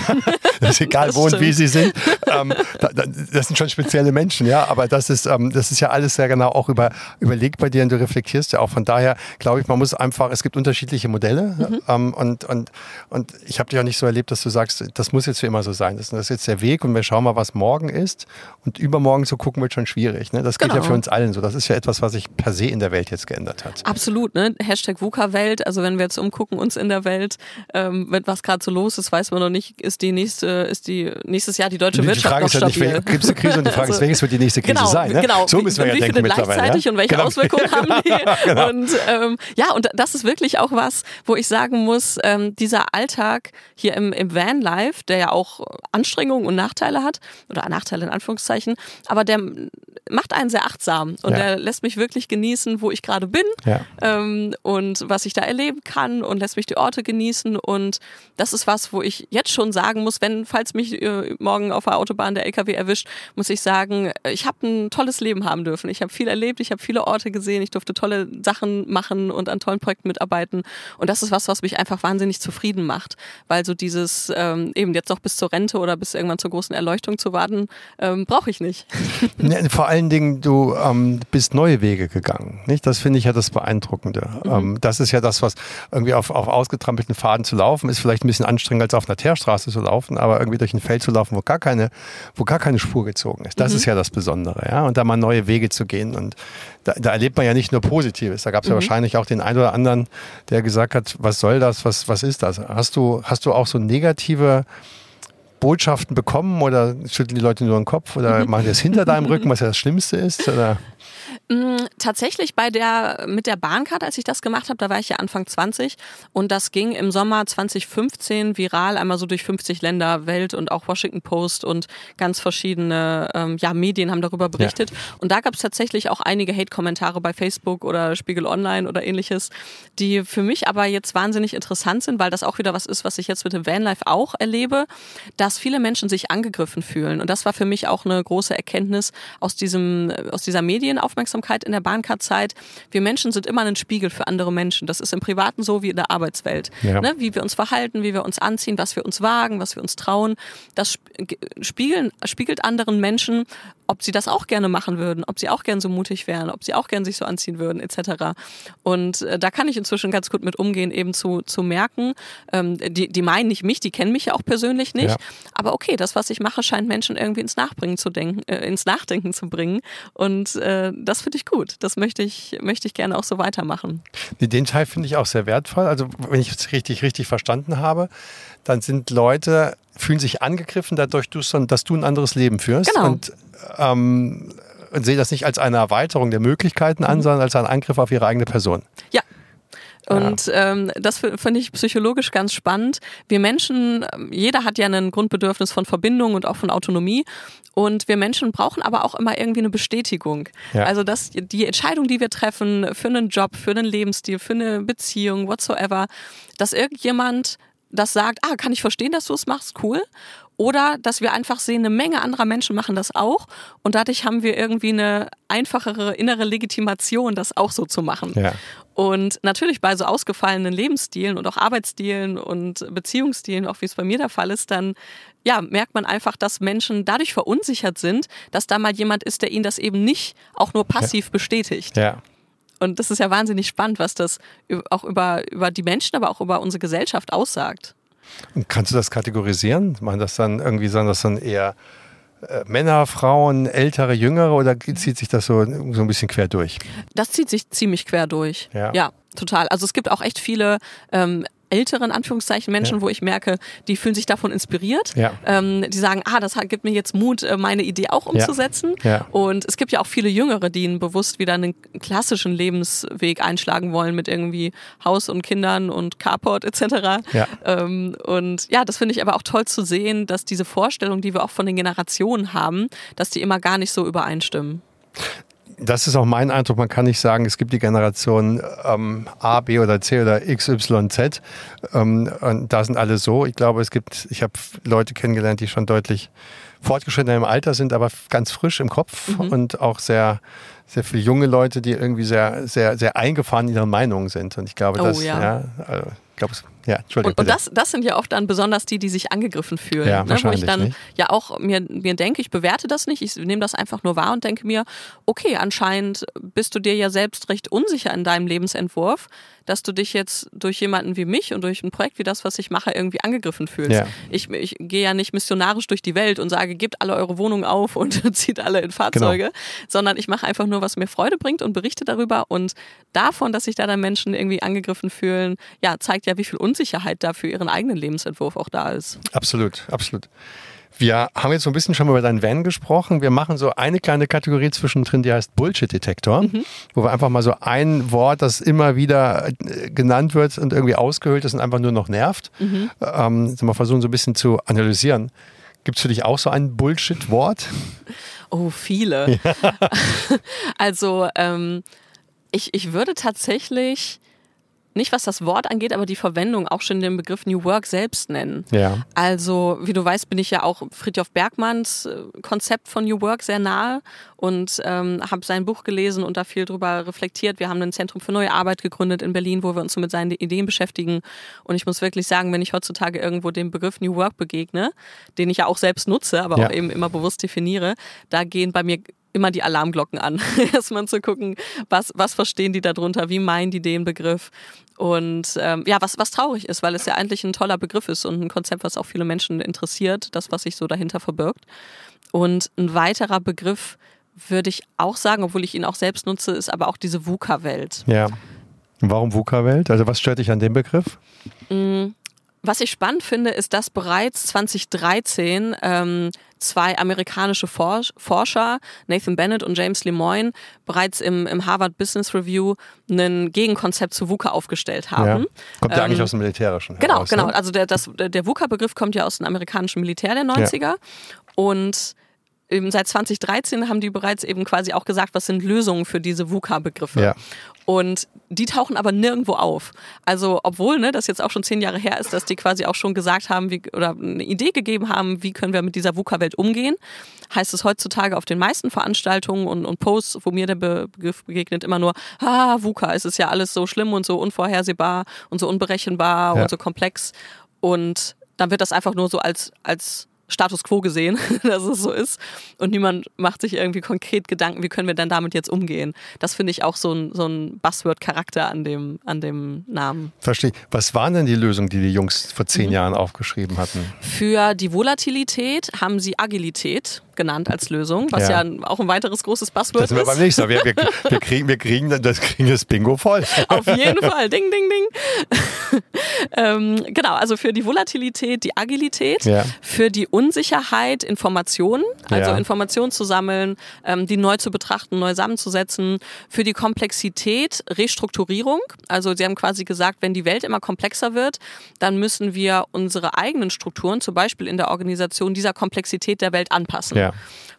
das [LAUGHS] [LAUGHS] ist egal, das wo stimmt. und wie sie sind. Ähm, da, da, das sind schon spezielle Menschen, ja. Aber das ist ähm, das ist ja alles sehr genau auch über, überlegt bei dir und du reflektierst ja auch. Von daher glaube ich, man muss einfach. Es gibt unterschiedliche Modelle mhm. ähm, und und und ich habe dich auch nicht so erlebt, dass du sagst, das muss jetzt für immer so sein. Das, das ist jetzt der Weg und wir schauen mal, was morgen ist. Und übermorgen zu gucken wird schon schwierig schwierig. Ne? Das genau. geht ja für genau. uns allen so. Das ist ja etwas, was sich per se in der Welt jetzt geändert hat. Absolut. Ne? Hashtag VUCA-Welt. Also wenn wir jetzt umgucken uns in der Welt, ähm, was gerade so los ist, weiß man noch nicht, ist die nächste, ist die nächstes Jahr die deutsche die Wirtschaft Frage noch ist stabil. Ja nicht, gibt es eine Krise und die Frage [LAUGHS] also, ist, welches wird die nächste Krise genau, sein? Ne? Genau. So müssen wir ja denken gleichzeitig ja? und welche genau. Auswirkungen haben [LAUGHS] die? genau. Und ähm, ja, und das ist wirklich auch was, wo ich sagen muss, ähm, dieser Alltag hier im, im Vanlife, der ja auch Anstrengungen und Nachteile hat, oder Nachteile in Anführungszeichen, aber der macht einen sehr achtsam und ja. er lässt mich wirklich genießen, wo ich gerade bin ja. ähm, und was ich da erleben kann und lässt mich die Orte genießen und das ist was, wo ich jetzt schon sagen muss, wenn, falls mich äh, morgen auf der Autobahn der LKW erwischt, muss ich sagen, ich habe ein tolles Leben haben dürfen. Ich habe viel erlebt, ich habe viele Orte gesehen, ich durfte tolle Sachen machen und an tollen Projekten mitarbeiten und das ist was, was mich einfach wahnsinnig zufrieden macht, weil so dieses ähm, eben jetzt noch bis zur Rente oder bis irgendwann zur großen Erleuchtung zu warten, ähm, brauche ich nicht. [LAUGHS] Ne, vor allen Dingen, du ähm, bist neue Wege gegangen. Nicht? Das finde ich ja das Beeindruckende. Mhm. Ähm, das ist ja das, was irgendwie auf, auf ausgetrampelten Faden zu laufen, ist vielleicht ein bisschen anstrengender als auf einer Teerstraße zu laufen, aber irgendwie durch ein Feld zu laufen, wo gar keine, wo gar keine Spur gezogen ist. Das mhm. ist ja das Besondere. Ja? Und da mal neue Wege zu gehen. Und da, da erlebt man ja nicht nur Positives. Da gab es mhm. ja wahrscheinlich auch den einen oder anderen, der gesagt hat, was soll das, was, was ist das? Hast du, hast du auch so negative Botschaften bekommen oder schütteln die Leute nur den Kopf oder mhm. machen die das hinter deinem Rücken, was ja das Schlimmste ist? Oder? [LAUGHS] Mm, tatsächlich bei der mit der Bahncard, als ich das gemacht habe, da war ich ja Anfang 20 und das ging im Sommer 2015 viral einmal so durch 50 Länder Welt und auch Washington Post und ganz verschiedene ähm, ja, Medien haben darüber berichtet ja. und da gab es tatsächlich auch einige Hate-Kommentare bei Facebook oder Spiegel Online oder ähnliches, die für mich aber jetzt wahnsinnig interessant sind, weil das auch wieder was ist, was ich jetzt mit dem Vanlife auch erlebe, dass dass viele Menschen sich angegriffen fühlen. Und das war für mich auch eine große Erkenntnis aus diesem, aus dieser Medienaufmerksamkeit in der Bahncard-Zeit. Wir Menschen sind immer ein Spiegel für andere Menschen. Das ist im Privaten so wie in der Arbeitswelt. Ja. Ne? Wie wir uns verhalten, wie wir uns anziehen, was wir uns wagen, was wir uns trauen. Das spiegeln, spiegelt anderen Menschen ob sie das auch gerne machen würden, ob sie auch gern so mutig wären, ob sie auch gern sich so anziehen würden, etc. Und äh, da kann ich inzwischen ganz gut mit umgehen, eben zu, zu merken, ähm, die, die meinen nicht mich, die kennen mich ja auch persönlich nicht, ja. aber okay, das, was ich mache, scheint Menschen irgendwie ins Nachbringen zu denken, äh, ins Nachdenken zu bringen. Und äh, das finde ich gut. Das möchte ich, möchte ich gerne auch so weitermachen. Den Teil finde ich auch sehr wertvoll. Also, wenn ich es richtig, richtig verstanden habe, dann sind Leute, fühlen sich angegriffen dadurch, dass du ein anderes Leben führst. Genau. Und ähm, sehe das nicht als eine Erweiterung der Möglichkeiten an, mhm. sondern als einen Angriff auf ihre eigene Person. Und ja. ähm, das finde ich psychologisch ganz spannend. Wir Menschen, jeder hat ja ein Grundbedürfnis von Verbindung und auch von Autonomie. Und wir Menschen brauchen aber auch immer irgendwie eine Bestätigung. Ja. Also dass die Entscheidung, die wir treffen für einen Job, für einen Lebensstil, für eine Beziehung, whatsoever, dass irgendjemand das sagt, ah, kann ich verstehen, dass du es machst, cool. Oder dass wir einfach sehen, eine Menge anderer Menschen machen das auch und dadurch haben wir irgendwie eine einfachere innere Legitimation, das auch so zu machen. Ja. Und natürlich bei so ausgefallenen Lebensstilen und auch Arbeitsstilen und Beziehungsstilen, auch wie es bei mir der Fall ist, dann ja, merkt man einfach, dass Menschen dadurch verunsichert sind, dass da mal jemand ist, der ihnen das eben nicht auch nur passiv ja. bestätigt. Ja. Und das ist ja wahnsinnig spannend, was das auch über, über die Menschen, aber auch über unsere Gesellschaft aussagt. Und kannst du das kategorisieren? Meinen das dann irgendwie, sagen das dann eher äh, Männer, Frauen, ältere, jüngere oder zieht sich das so, so ein bisschen quer durch? Das zieht sich ziemlich quer durch. Ja. ja total. Also es gibt auch echt viele ähm, älteren Anführungszeichen Menschen, ja. wo ich merke, die fühlen sich davon inspiriert. Ja. Ähm, die sagen, ah, das gibt mir jetzt Mut, äh, meine Idee auch umzusetzen. Ja. Und es gibt ja auch viele Jüngere, die bewusst wieder einen klassischen Lebensweg einschlagen wollen mit irgendwie Haus und Kindern und Carport etc. Ähm, und ja, das finde ich aber auch toll zu sehen, dass diese Vorstellung, die wir auch von den Generationen haben, dass die immer gar nicht so übereinstimmen das ist auch mein Eindruck. Man kann nicht sagen, es gibt die Generation ähm, A, B oder C oder X, Y, Z. Ähm, und da sind alle so. Ich glaube, es gibt, ich habe Leute kennengelernt, die schon deutlich fortgeschrittener im Alter sind, aber ganz frisch im Kopf mhm. und auch sehr, sehr viele junge Leute, die irgendwie sehr, sehr, sehr eingefahren in ihren Meinungen sind. Und ich glaube, oh, dass, ja. ja also, ich glaube, ja, Entschuldigung. Und, und das, das sind ja oft dann besonders die, die sich angegriffen fühlen. Ja, ne? Wo ich dann nicht? ja auch mir, mir denke, ich bewerte das nicht, ich nehme das einfach nur wahr und denke mir, okay, anscheinend bist du dir ja selbst recht unsicher in deinem Lebensentwurf, dass du dich jetzt durch jemanden wie mich und durch ein Projekt wie das, was ich mache, irgendwie angegriffen fühlst. Ja. Ich, ich gehe ja nicht missionarisch durch die Welt und sage, gebt alle eure Wohnungen auf und [LAUGHS] zieht alle in Fahrzeuge, genau. sondern ich mache einfach nur, was mir Freude bringt und berichte darüber und davon, dass sich da dann Menschen irgendwie angegriffen fühlen, ja, zeigt ja, wie viel Unsicherheit da für ihren eigenen Lebensentwurf auch da ist. Absolut, absolut. Wir haben jetzt so ein bisschen schon mal über deinen Van gesprochen. Wir machen so eine kleine Kategorie zwischendrin, die heißt Bullshit-Detektor, mhm. wo wir einfach mal so ein Wort, das immer wieder äh, genannt wird und irgendwie ausgehöhlt ist und einfach nur noch nervt, mhm. ähm, mal versuchen so ein bisschen zu analysieren. Gibt es für dich auch so ein Bullshit-Wort? Oh, viele. Ja. [LAUGHS] also ähm, ich, ich würde tatsächlich nicht was das Wort angeht, aber die Verwendung auch schon den Begriff New Work selbst nennen. Ja. Also, wie du weißt, bin ich ja auch Friedhof Bergmanns äh, Konzept von New Work sehr nahe und ähm, habe sein Buch gelesen und da viel drüber reflektiert. Wir haben ein Zentrum für neue Arbeit gegründet in Berlin, wo wir uns so mit seinen Ideen beschäftigen. Und ich muss wirklich sagen, wenn ich heutzutage irgendwo dem Begriff New Work begegne, den ich ja auch selbst nutze, aber ja. auch eben immer bewusst definiere, da gehen bei mir immer die Alarmglocken an. [LAUGHS] Erstmal zu gucken, was, was verstehen die darunter, wie meinen die den Begriff. Und ähm, ja, was, was traurig ist, weil es ja eigentlich ein toller Begriff ist und ein Konzept, was auch viele Menschen interessiert, das, was sich so dahinter verbirgt. Und ein weiterer Begriff würde ich auch sagen, obwohl ich ihn auch selbst nutze, ist aber auch diese VUCA-Welt. Ja. Warum VUCA-Welt? Also was stört dich an dem Begriff? Mm, was ich spannend finde, ist, dass bereits 2013 ähm, zwei amerikanische Forscher, Nathan Bennett und James Lemoyne, bereits im, im Harvard Business Review ein Gegenkonzept zu VUCA aufgestellt haben. Ja. Kommt ja ähm, eigentlich aus dem Militärischen. Genau, heraus, genau. Ne? Also der, der VUCA-Begriff kommt ja aus dem amerikanischen Militär der 90er. Ja. Und eben seit 2013 haben die bereits eben quasi auch gesagt, was sind Lösungen für diese VUCA-Begriffe. Ja. Und die tauchen aber nirgendwo auf. Also, obwohl ne, das jetzt auch schon zehn Jahre her ist, dass die quasi auch schon gesagt haben, wie, oder eine Idee gegeben haben, wie können wir mit dieser VUCA-Welt umgehen, heißt es heutzutage auf den meisten Veranstaltungen und, und Posts, wo mir der Begriff begegnet, immer nur, ah, VUCA, es ist ja alles so schlimm und so unvorhersehbar und so unberechenbar Ja. und so komplex. Und dann wird das einfach nur so als, als Status quo gesehen, [LAUGHS] dass es so ist. Und niemand macht sich irgendwie konkret Gedanken, wie können wir denn damit jetzt umgehen. Das finde ich auch so ein, so ein Buzzword-Charakter an dem, an dem Namen. Verstehe. Was waren denn die Lösungen, die die Jungs vor zehn Mhm. Jahren aufgeschrieben hatten? Für die Volatilität haben sie Agilität genannt als Lösung, was Ja. ja, auch ein weiteres großes Buzzword Das sind wir ist. beim nächsten Mal. Wir, wir, wir, kriegen, wir kriegen das, kriegen das Bingo voll. Auf jeden Fall. Ding, ding, ding. [LAUGHS] ähm, genau, also für die Volatilität, die Agilität, Ja. für die Unsicherheit, Informationen, also Ja. Informationen zu sammeln, ähm, die neu zu betrachten, neu zusammenzusetzen, für die Komplexität, Restrukturierung. Also Sie haben quasi gesagt, wenn die Welt immer komplexer wird, dann müssen wir unsere eigenen Strukturen, zum Beispiel in der Organisation, dieser Komplexität der Welt anpassen. Ja.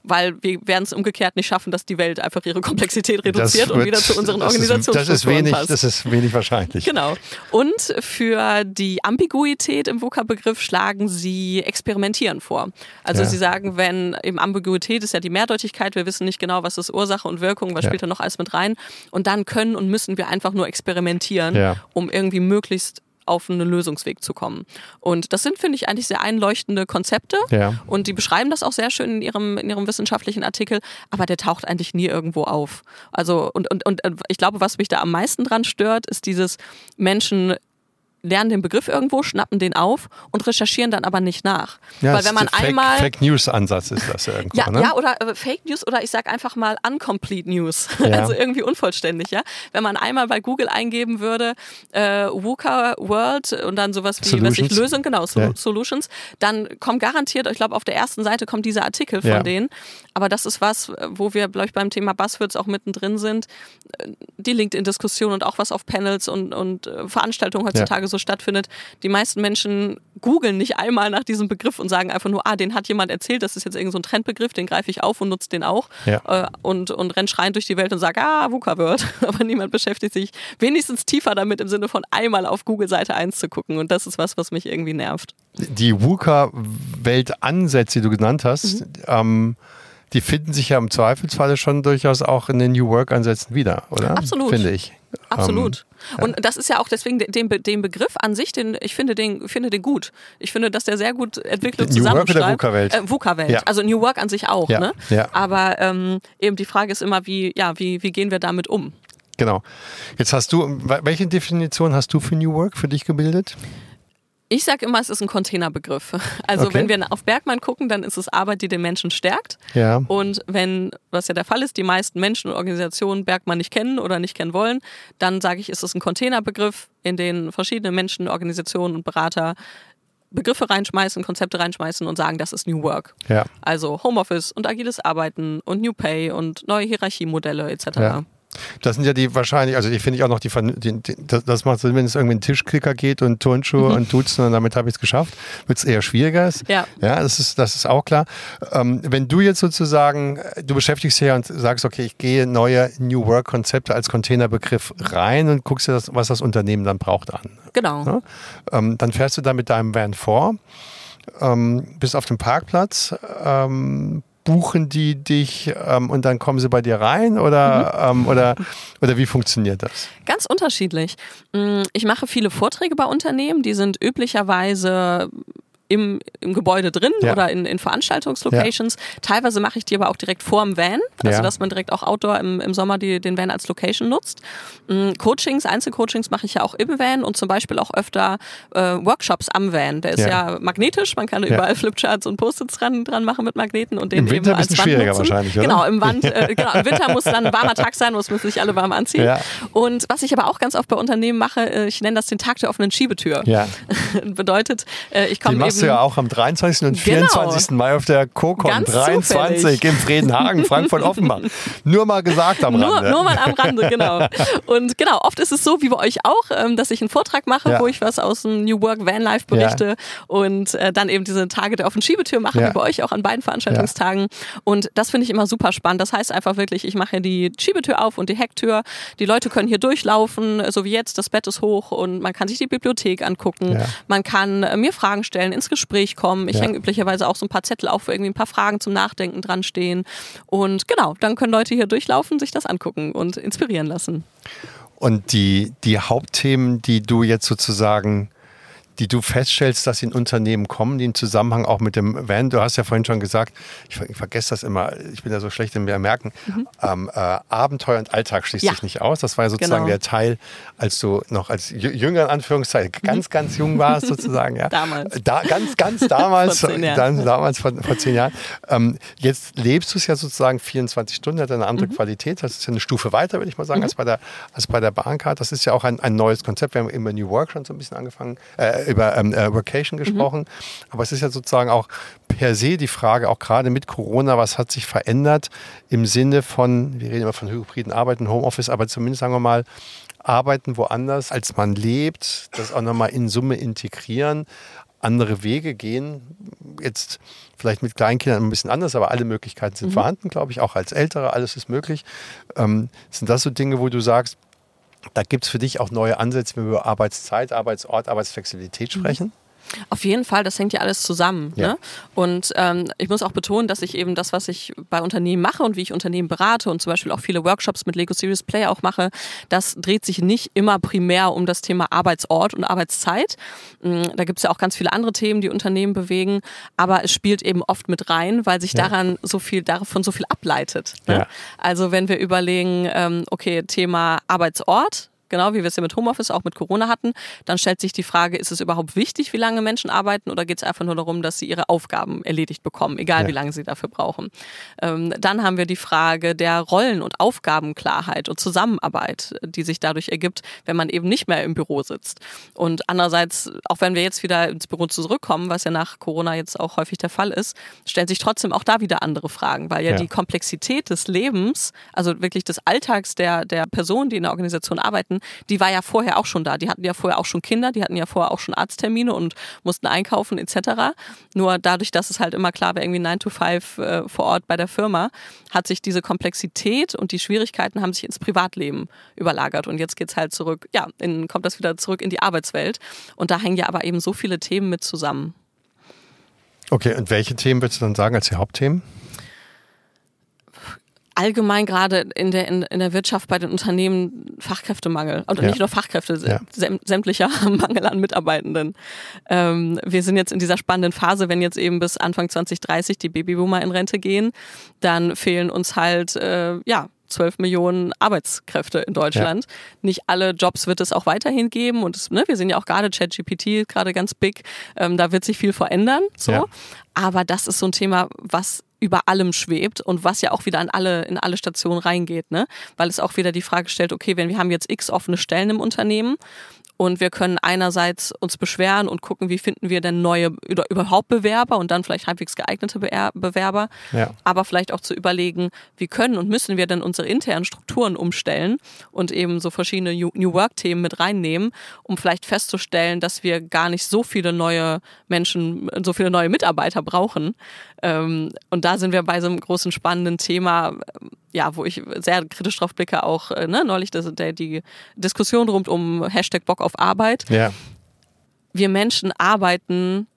Weil wir werden es umgekehrt nicht schaffen, dass die Welt einfach ihre Komplexität reduziert und wird- wieder zu unseren das ist wenig, passt. Das ist wenig wahrscheinlich. Genau. Und für die Ambiguität im VUCA-Begriff schlagen sie Experimentieren vor. Also Ja. sie sagen, wenn eben Ambiguität ist ja die Mehrdeutigkeit, wir wissen nicht genau, was ist Ursache und Wirkung, was Ja. spielt da noch alles mit rein. Und dann können und müssen wir einfach nur experimentieren, um irgendwie möglichst auf einen Lösungsweg zu kommen. Und das sind, finde ich, eigentlich sehr einleuchtende Konzepte. Ja. Und die beschreiben das auch sehr schön in ihrem, in ihrem wissenschaftlichen Artikel, aber der taucht eigentlich nie irgendwo auf. Also, und, und, und ich glaube, was mich da am meisten dran stört, ist dieses Menschen lernen den Begriff irgendwo, schnappen den auf und recherchieren dann aber nicht nach. Ja, Weil wenn man Fake, einmal Fake News Ansatz ist das [LAUGHS] irgendwo, ja, ne? ja, oder äh, Fake News oder ich sag einfach mal Uncomplete News. [LAUGHS] Ja. Also irgendwie unvollständig, ja. Wenn man einmal bei Google eingeben würde, äh, WUKA World und dann sowas wie was ich Solutions. Lösung, genau, so, Ja. Solutions, dann kommt garantiert, ich glaube, auf der ersten Seite kommt dieser Artikel von Ja. denen. Aber das ist was, wo wir, glaube ich, beim Thema Buzzwords auch mittendrin sind. Die LinkedIn-Diskussion und auch was auf Panels und, und äh, Veranstaltungen heutzutage so stattfindet. Die meisten Menschen googeln nicht einmal nach diesem Begriff und sagen einfach nur, ah, den hat jemand erzählt, das ist jetzt irgend so ein Trendbegriff, den greife ich auf und nutze den auch. Ja. Äh, und, und rennt schreiend durch die Welt und sagt, ah, VUCA-Word. [LAUGHS] Aber niemand beschäftigt sich wenigstens tiefer damit im Sinne von einmal auf Google Seite 1 zu gucken. Und das ist was, was mich irgendwie nervt. Die WUKA-Weltansätze, die du genannt hast, Mhm. ähm, die finden sich ja im Zweifelsfalle schon durchaus auch in den New Work-Ansätzen wieder, oder? Absolut. Finde ich. Absolut. Ähm, Und das ist ja auch deswegen den, den Begriff an sich, den, ich finde den, finde den gut. Ich finde, dass der sehr gut entwickelt und New Work oder. VUCA-Welt? Äh, VUCA-Welt. Ja. Also New Work an sich auch. Ja, Ne? ja. Aber ähm, eben die Frage ist immer, wie, ja, wie, wie gehen wir damit um? Genau. Jetzt hast du, welche Definition hast du für New Work für dich gebildet? Ich sage immer, es ist ein Containerbegriff. [LAUGHS] Also Okay. wenn wir auf Bergmann gucken, dann ist es Arbeit, die den Menschen stärkt. Ja. Und wenn, was ja der Fall ist, die meisten Menschen und Organisationen Bergmann nicht kennen oder nicht kennen wollen, dann sage ich, ist es ein Containerbegriff, in den verschiedene Menschen, Organisationen und Berater Begriffe reinschmeißen, Konzepte reinschmeißen und sagen, das ist New Work. Ja. Also Homeoffice und agiles Arbeiten und New Pay und neue Hierarchiemodelle etc. Ja. Das sind ja die wahrscheinlich, also ich finde ich auch noch die, die, die das, das macht Sinn, wenn es irgendwie einen Tischklicker geht und Turnschuhe und Duzen und damit habe ich es geschafft, wird es eher schwieriger. Ja. ja das, ist, das ist auch klar. Ähm, wenn du jetzt sozusagen, äh, du beschäftigst dich ja und sagst, okay, ich gehe neue New Work-Konzepte als Containerbegriff rein und guckst dir, das, was das Unternehmen dann braucht, an. Genau. Ja? Ähm, dann fährst du da mit deinem Van vor, ähm, bist auf dem Parkplatz, ähm, buchen die dich ähm, und dann kommen sie bei dir rein oder, ähm, oder, oder wie funktioniert das? Ganz unterschiedlich. Mm, Ich mache viele Vorträge bei Unternehmen, die sind üblicherweise im, im Gebäude drin Ja. oder in, in Veranstaltungslocations. Teilweise mache ich die aber auch direkt vorm Van, also Ja. dass man direkt auch outdoor im, im Sommer die, den Van als Location nutzt. Mm, Coachings, Einzelcoachings mache ich ja auch im Van und zum Beispiel auch öfter äh, Workshops am Van. Der ist Ja. ja, magnetisch, man kann Ja. überall Flipcharts und Post-its dran, dran machen mit Magneten und den Im Winter eben als Wand schwieriger nutzen. wahrscheinlich, oder? Genau, im, Wand, äh, [LAUGHS] genau, im Winter muss dann ein warmer Tag sein, muss müssen sich alle warm anziehen. Ja. Und was ich aber auch ganz oft bei Unternehmen mache, äh, ich nenne das den Tag der offenen Schiebetür. Ja. [LAUGHS] Bedeutet, äh, ich komme du ja auch am 23. und 24. Genau. Mai auf der CoCon 23 zufällig. im Friedenhagen, Frankfurt-Offenbach. [LAUGHS] Nur mal gesagt am Rande. Nur, nur mal am Rande, genau. [LAUGHS] Und genau, oft ist es so, wie bei euch auch, ähm, dass ich einen Vortrag mache, ja. wo ich was aus dem New Work Van Life berichte ja. und äh, dann eben diese Tage der offenen Schiebetür mache, ja. wie bei euch auch an beiden Veranstaltungstagen. Und das finde ich immer super spannend. Das heißt einfach wirklich, ich mache die Schiebetür auf und die Hecktür. Die Leute können hier durchlaufen, so wie jetzt, das Bett ist hoch und man kann sich die Bibliothek angucken. Man kann äh, mir Fragen stellen, ins Gespräch kommen. Ich hänge üblicherweise auch so ein paar Zettel auf, wo irgendwie ein paar Fragen zum Nachdenken dran stehen. Und genau, dann können Leute hier durchlaufen, sich das angucken und inspirieren lassen. Und die, die Hauptthemen, die du jetzt sozusagen die du feststellst, dass in Unternehmen kommen, die im Zusammenhang auch mit dem Van, du hast ja vorhin schon gesagt, ich, ich vergesse das immer, ich bin ja so schlecht im Merken, mhm. ähm, äh, Abenteuer und Alltag schließt ja. sich nicht aus. Das war ja sozusagen genau. der Teil, als du noch als jünger in Anführungszeichen ganz, ganz jung warst sozusagen. Ja. damals. Da, ganz, ganz damals, [LAUGHS] vor dann, damals vor, vor zehn Jahren. Ähm, jetzt lebst du es ja sozusagen 24 Stunden, hat eine andere mhm. Qualität. Das ist ja eine Stufe weiter, würde ich mal sagen, mhm. als bei der, als bei der Bahncard. Das ist ja auch ein, ein neues Konzept. Wir haben immer New Work schon so ein bisschen angefangen, äh, über ähm, äh, Vacation mhm. gesprochen. Mhm. Aber es ist ja sozusagen auch per se die Frage, auch gerade mit Corona, was hat sich verändert im Sinne von, wir reden immer von hybriden Arbeiten, Homeoffice, aber zumindest sagen wir mal, arbeiten woanders, als man lebt, das auch nochmal in Summe integrieren, andere Wege gehen. Jetzt vielleicht mit Kleinkindern ein bisschen anders, aber alle Möglichkeiten sind mhm. vorhanden, glaube ich, auch als Ältere, alles ist möglich. Ähm, sind das so Dinge, wo du sagst, da gibt es für dich auch neue Ansätze, wenn wir über Arbeitszeit, Arbeitsort, Arbeitsflexibilität mhm. Auf jeden Fall, das hängt ja alles zusammen. Ja. Ne? Und ähm, ich muss auch betonen, dass ich eben das, was ich bei Unternehmen mache und wie ich Unternehmen berate und zum Beispiel auch viele Workshops mit Lego Series Play auch mache, das dreht sich nicht immer primär um das Thema Arbeitsort und Arbeitszeit. Mm, da gibt es ja auch ganz viele andere Themen, die Unternehmen bewegen, aber es spielt eben oft mit rein, weil sich ja. daran so viel, davon so viel ableitet. Ne? Ja. Also wenn wir überlegen, ähm, okay, Thema Arbeitsort, genau wie wir es ja mit Homeoffice auch mit Corona hatten, dann stellt sich die Frage, ist es überhaupt wichtig, wie lange Menschen arbeiten oder geht es einfach nur darum, dass sie ihre Aufgaben erledigt bekommen, egal ja. wie lange sie dafür brauchen. Ähm, dann haben wir die Frage der Rollen- und Aufgabenklarheit und Zusammenarbeit, die sich dadurch ergibt, wenn man eben nicht mehr im Büro sitzt. Und andererseits, auch wenn wir jetzt wieder ins Büro zurückkommen, was ja nach Corona jetzt auch häufig der Fall ist, stellen sich trotzdem auch da wieder andere Fragen, weil ja, ja. die Komplexität des Lebens, also wirklich des Alltags der, der Personen, die in der Organisation arbeiten, die war ja vorher auch schon da. Die hatten ja vorher auch schon Kinder, die hatten ja vorher auch schon Arzttermine und mussten einkaufen etc. Nur dadurch, dass es halt immer klar war, irgendwie 9 to 5 äh, vor Ort bei der Firma, hat sich diese Komplexität und die Schwierigkeiten haben sich ins Privatleben überlagert. Und jetzt geht es halt zurück, ja, in, kommt das wieder zurück in die Arbeitswelt. Und da hängen ja aber eben so viele Themen mit zusammen. Okay, und welche Themen würdest du dann sagen als die Hauptthemen? Allgemein gerade in der, in, in, der Wirtschaft bei den Unternehmen Fachkräftemangel. Und ja. nicht nur Fachkräfte, ja. sämtlicher [LAUGHS] Mangel an Mitarbeitenden. Ähm, wir sind jetzt in dieser spannenden Phase, wenn jetzt eben bis Anfang 2030 die Babyboomer in Rente gehen, dann fehlen uns halt, äh, ja, 12 Millionen Arbeitskräfte in Deutschland. Ja. Nicht alle Jobs wird es auch weiterhin geben und es, ne, wir sehen ja auch gerade ChatGPT gerade ganz big. Ähm, da wird sich viel verändern. So. Ja. Aber das ist so ein Thema, was über allem schwebt und was ja auch wieder an alle, in alle Stationen reingeht, ne? Weil es auch wieder die Frage stellt, okay, wenn wir haben jetzt x offene Stellen im Unternehmen und wir können einerseits uns beschweren und gucken, wie finden wir denn neue oder überhaupt Bewerber und dann vielleicht halbwegs geeignete Bewerber. Ja. Aber vielleicht auch zu überlegen, wie können und müssen wir denn unsere internen Strukturen umstellen und eben so verschiedene New Work-Themen mit reinnehmen, um vielleicht festzustellen, dass wir gar nicht so viele neue Menschen, so viele neue Mitarbeiter brauchen. Ähm, und da sind wir bei so einem großen spannenden Thema, ja, wo ich sehr kritisch drauf blicke, auch äh, ne, neulich das, der, die Diskussion rund um Hashtag Bock auf Arbeit. Ja. Wir Menschen arbeiten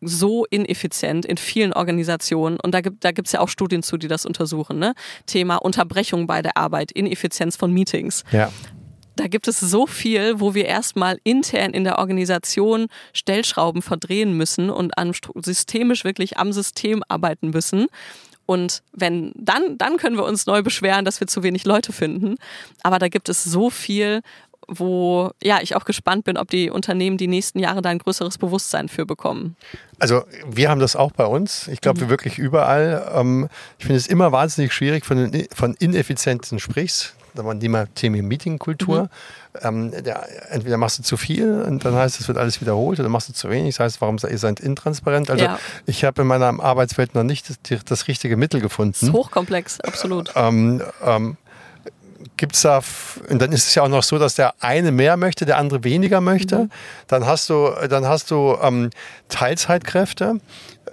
so ineffizient in vielen Organisationen und da gibt da gibt's ja auch Studien zu, die das untersuchen. Ne? Thema Unterbrechung bei der Arbeit, Ineffizienz von Meetings. Ja. Da gibt es so viel, wo wir erstmal intern in der Organisation Stellschrauben verdrehen müssen und an systemisch wirklich am System arbeiten müssen. Und wenn, dann, dann können wir uns neu beschweren, dass wir zu wenig Leute finden. Aber da gibt es so viel, wo ja ich auch gespannt bin, ob die Unternehmen die nächsten Jahre da ein größeres Bewusstsein für bekommen. Also wir haben das auch bei uns. Ich glaube, mhm. wir wirklich überall. Ähm, ich finde es immer wahnsinnig schwierig, von, von Ineffizienten sprichst. Thema, Thema Meetingkultur. Mhm. Ähm, der, entweder machst du zu viel und dann heißt es, wird alles wiederholt, oder machst du zu wenig, das heißt, warum ihr seid intransparent. Also ja. ich habe in meiner Arbeitswelt noch nicht das, das richtige Mittel gefunden. Das ist hochkomplex, absolut. Ähm, ähm, gibt es da, und dann ist es ja auch noch so, dass der eine mehr möchte, der andere weniger möchte. Mhm. Dann hast du, dann hast du ähm, Teilzeitkräfte,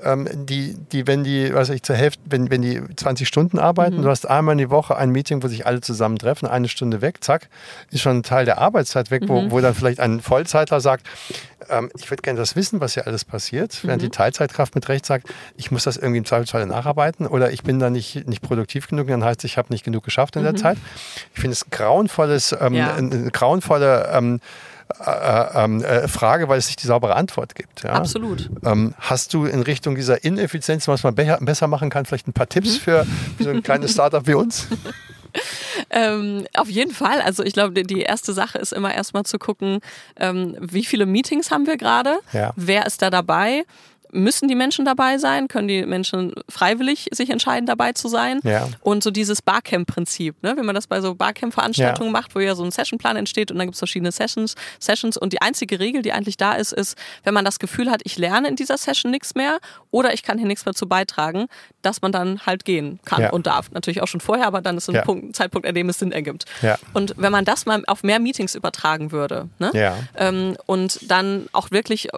ähm, die, die, wenn die, was ich zur Hälfte, wenn, wenn die 20 Stunden arbeiten, mhm. du hast einmal in die Woche ein Meeting, wo sich alle zusammen treffen, eine Stunde weg, zack, ist schon ein Teil der Arbeitszeit weg, mhm. wo, wo dann vielleicht ein Vollzeitler sagt, ähm, ich würde gerne das wissen, was hier alles passiert, während mhm. die Teilzeitkraft mit Recht sagt, ich muss das irgendwie im Zweifelsfall nacharbeiten oder ich bin da nicht, nicht produktiv genug, dann heißt es, ich habe nicht genug geschafft in der mhm. Zeit. Ich finde es grauenvolles, ähm, ja. eine grauenvolle ähm, äh, äh, ähm, äh, Frage, weil es nicht die saubere Antwort gibt. Ja? Absolut. Ähm, hast du in Richtung dieser Ineffizienz, was man be besser machen kann, vielleicht ein paar Tipps mhm. für, für so ein kleines Startup wie uns? [LAUGHS] ähm, auf jeden Fall. Also ich glaube, die erste Sache ist immer erstmal zu gucken, ähm, wie viele Meetings haben wir gerade, ja. wer ist da dabei müssen die Menschen dabei sein? Können die Menschen freiwillig sich entscheiden, dabei zu sein? Ja. Und so dieses Barcamp-Prinzip, ne? wenn man das bei so Barcamp-Veranstaltungen ja. macht, wo ja so ein Sessionplan entsteht und dann gibt es verschiedene Sessions, Sessions und die einzige Regel, die eigentlich da ist, ist, wenn man das Gefühl hat, ich lerne in dieser Session nichts mehr oder ich kann hier nichts mehr zu beitragen, dass man dann halt gehen kann ja. und darf. Natürlich auch schon vorher, aber dann ist ein, Punkt, ein Zeitpunkt, an dem es Sinn ergibt. Und wenn man das mal auf mehr Meetings übertragen würde ne? ähm, und dann auch wirklich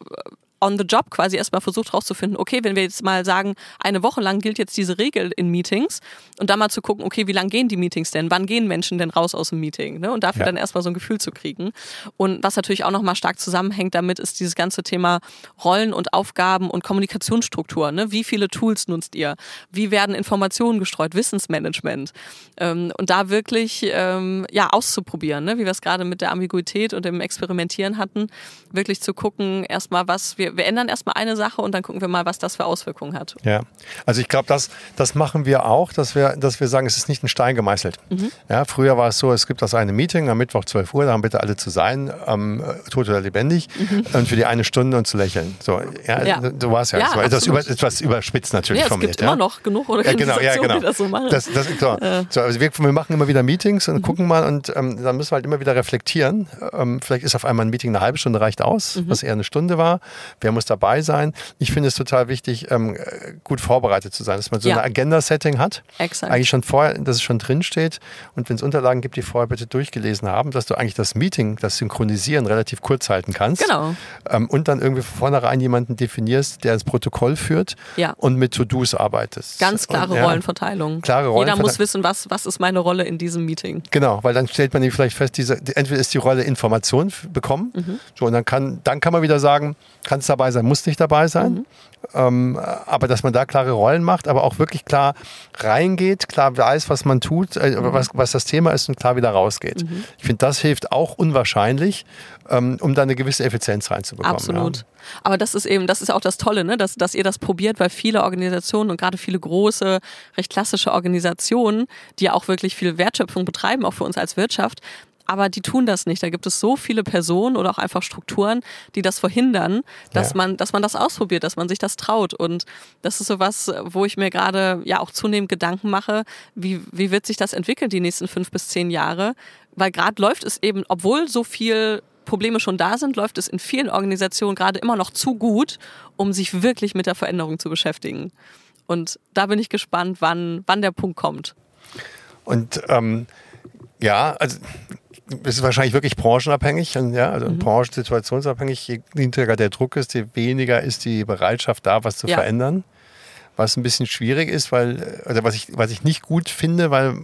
on the job quasi erstmal versucht herauszufinden, okay, wenn wir jetzt mal sagen, eine Woche lang gilt jetzt diese Regel in Meetings und dann mal zu gucken, okay, wie lang gehen die Meetings denn? Wann gehen Menschen denn raus aus dem Meeting? Ne? Und dafür ja. dann erstmal so ein Gefühl zu kriegen. Und was natürlich auch nochmal stark zusammenhängt damit, ist dieses ganze Thema Rollen und Aufgaben und Kommunikationsstruktur. Ne? Wie viele Tools nutzt ihr? Wie werden Informationen gestreut? Wissensmanagement. Ähm, und da wirklich ähm, ja, auszuprobieren, ne? wie wir es gerade mit der Ambiguität und dem Experimentieren hatten, wirklich zu gucken, erstmal, was wir wir, wir ändern erstmal eine Sache und dann gucken wir mal, was das für Auswirkungen hat. Ja, also ich glaube, das, das machen wir auch, dass wir, dass wir sagen, es ist nicht ein Stein gemeißelt. Mhm. Ja, früher war es so, es gibt das eine Meeting am Mittwoch 12 Uhr, da haben bitte alle zu sein, ähm, tot oder lebendig, mhm. und für die eine Stunde und zu lächeln. So, ja, ja. so war es ja. ja so, etwas, über, etwas überspitzt natürlich ja, es gibt immer noch genug Organisationen, ja, genau, ja, genau. die das so machen. Das, das, so. so also wir, wir, machen immer wieder Meetings und mhm. gucken mal und ähm, dann müssen wir halt immer wieder reflektieren. Ähm, vielleicht ist auf einmal ein Meeting eine halbe Stunde reicht aus, mhm. was eher eine Stunde war. Wer muss dabei sein? Ich finde es total wichtig, ähm, gut vorbereitet zu sein, dass man so ja. ein Agenda-Setting hat. Exakt. Eigentlich schon vorher, dass es schon drin steht. Und wenn es Unterlagen gibt, die vorher bitte durchgelesen haben, dass du eigentlich das Meeting, das Synchronisieren relativ kurz halten kannst. Genau. Ähm, und dann irgendwie von vornherein jemanden definierst, der das Protokoll führt ja. und mit To-Dos arbeitest. Ganz klare und, ja, Rollenverteilung. Klare Rollenverteilung. Jeder muss wissen, was, was ist meine Rolle in diesem Meeting. Genau, weil dann stellt man vielleicht fest, diese, entweder ist die Rolle Information bekommen, mhm. so, und dann kann, dann kann man wieder sagen, kannst dabei sein, musst nicht dabei sein. Mhm. Ähm, aber dass man da klare Rollen macht, aber auch wirklich klar reingeht, klar weiß, was man tut, äh, mhm. was, was das Thema ist und klar wieder rausgeht. Mhm. Ich finde, das hilft auch unwahrscheinlich, ähm, um da eine gewisse Effizienz reinzubekommen. Absolut. Ja. Aber das ist eben, das ist auch das Tolle, ne? dass, dass ihr das probiert, weil viele Organisationen und gerade viele große, recht klassische Organisationen, die ja auch wirklich viel Wertschöpfung betreiben, auch für uns als Wirtschaft, aber die tun das nicht. Da gibt es so viele Personen oder auch einfach Strukturen, die das verhindern, dass ja. man, dass man das ausprobiert, dass man sich das traut. Und das ist so was, wo ich mir gerade ja auch zunehmend Gedanken mache, wie, wie wird sich das entwickeln die nächsten fünf bis zehn Jahre? Weil gerade läuft es eben, obwohl so viel Probleme schon da sind, läuft es in vielen Organisationen gerade immer noch zu gut, um sich wirklich mit der Veränderung zu beschäftigen. Und da bin ich gespannt, wann, wann der Punkt kommt. Und ähm, ja, also es ist wahrscheinlich wirklich branchenabhängig, ja, also mhm. branchensituationsabhängig. Je niedriger der Druck ist, je weniger ist die Bereitschaft da, was zu ja. verändern. Was ein bisschen schwierig ist, weil, also was ich, was ich nicht gut finde, weil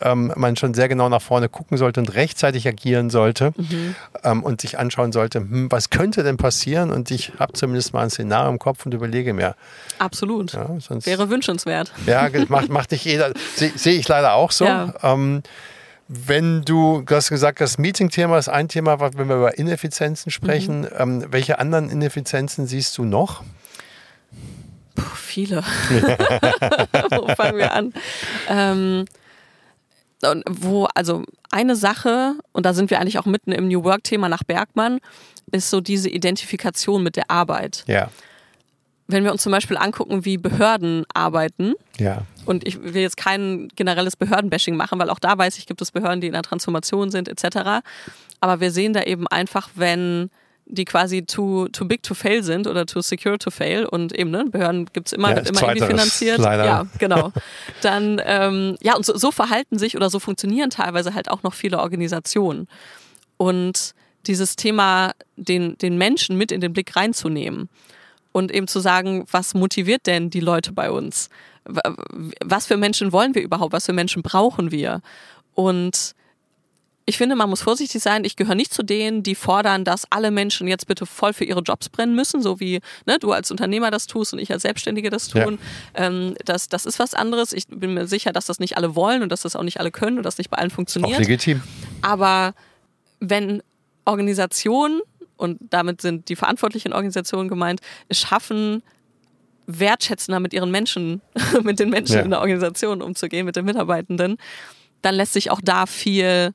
ähm, man schon sehr genau nach vorne gucken sollte und rechtzeitig agieren sollte mhm. ähm, und sich anschauen sollte, hm, was könnte denn passieren? Und ich habe zumindest mal ein Szenario im Kopf und überlege mir. Absolut. Ja, Wäre wünschenswert. Ja, macht, macht nicht jeder. [LAUGHS] Sehe seh ich leider auch so. Ja. Ähm, wenn du, du hast gesagt, das Meeting-Thema ist ein Thema, wenn wir über Ineffizienzen sprechen. Mhm. Ähm, welche anderen Ineffizienzen siehst du noch? Puh, viele. [LAUGHS] wo fangen wir an? Ähm, wo, also eine Sache, und da sind wir eigentlich auch mitten im New Work-Thema nach Bergmann, ist so diese Identifikation mit der Arbeit. Ja. Wenn wir uns zum Beispiel angucken, wie Behörden arbeiten, ja und ich will jetzt kein generelles Behördenbashing machen, weil auch da weiß ich, gibt es Behörden, die in der Transformation sind, etc. Aber wir sehen da eben einfach, wenn die quasi too, too big to fail sind oder too secure to fail und eben, ne, Behörden gibt's immer, Ja, wird immer irgendwie finanziert. leider. Ja, genau. [LAUGHS] Dann, ähm, ja, und so, so verhalten sich oder so funktionieren teilweise halt auch noch viele Organisationen. Und dieses Thema, den, den Menschen mit in den Blick reinzunehmen und eben zu sagen, was motiviert denn die Leute bei uns? Was für Menschen wollen wir überhaupt? Was für Menschen brauchen wir? Und ich finde, man muss vorsichtig sein. Ich gehöre nicht zu denen, die fordern, dass alle Menschen jetzt bitte voll für ihre Jobs brennen müssen, so wie ne, du als Unternehmer das tust und ich als Selbstständige das tun. Ähm, das, das ist was anderes. Ich bin mir sicher, dass das nicht alle wollen und dass das auch nicht alle können und dass das nicht bei allen Auch funktioniert. legitim. Aber wenn Organisationen, und damit sind die verantwortlichen Organisationen gemeint, es schaffen, wertschätzender mit ihren Menschen, [LAUGHS] mit den Menschen Ja. in der Organisation umzugehen, mit den Mitarbeitenden, dann lässt sich auch da viel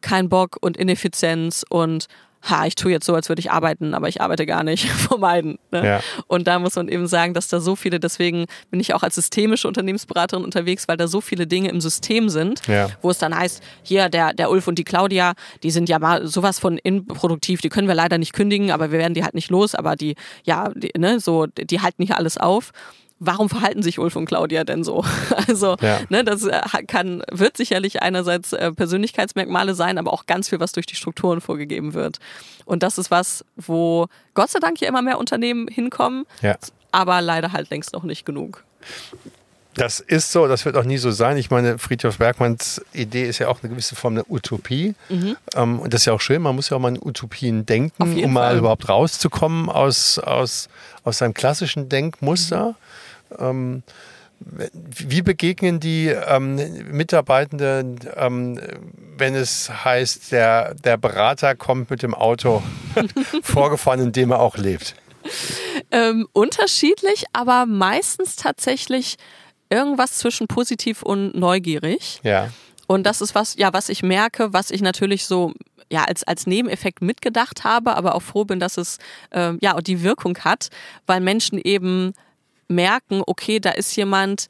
kein Bock und Ineffizienz und ha, ich tue jetzt so, als würde ich arbeiten, aber ich arbeite gar nicht, [LAUGHS] vermeiden. Ne? Ja. Und da muss man eben sagen, dass da so viele, deswegen bin ich auch als systemische Unternehmensberaterin unterwegs, weil da so viele Dinge im System sind, Ja. wo es dann heißt, hier, der, der Ulf und die Claudia, die sind ja mal sowas von improduktiv, die können wir leider nicht kündigen, aber wir werden die halt nicht los, aber die, ja, die, ne, so, die halten hier alles auf. Warum verhalten sich Ulf und Claudia denn so? [LAUGHS] Also, Ja. ne, das äh, kann, wird sicherlich einerseits äh, Persönlichkeitsmerkmale sein, aber auch ganz viel, was durch die Strukturen vorgegeben wird. Und das ist was, wo Gott sei Dank hier immer mehr Unternehmen hinkommen, Ja. aber leider halt längst noch nicht genug. Das ist so, das wird auch nie so sein. Ich meine, Friedhof Bergmanns Idee ist ja auch eine gewisse Form der Utopie. Ähm, und das ist ja auch schön, man muss ja auch mal in Utopien denken, um mal Fall. überhaupt rauszukommen aus, aus, aus seinem klassischen Denkmuster. Ähm, wie begegnen die ähm, Mitarbeitenden, ähm, wenn es heißt, der, der Berater kommt mit dem Auto [LAUGHS] vorgefahren, in dem er auch lebt? Ähm, unterschiedlich, aber meistens tatsächlich irgendwas zwischen positiv und neugierig. Ja. Und das ist was, ja, was ich merke, was ich natürlich so ja als als Nebeneffekt mitgedacht habe, aber auch froh bin, dass es ähm, ja die Wirkung hat, weil Menschen eben merken, okay, da ist jemand,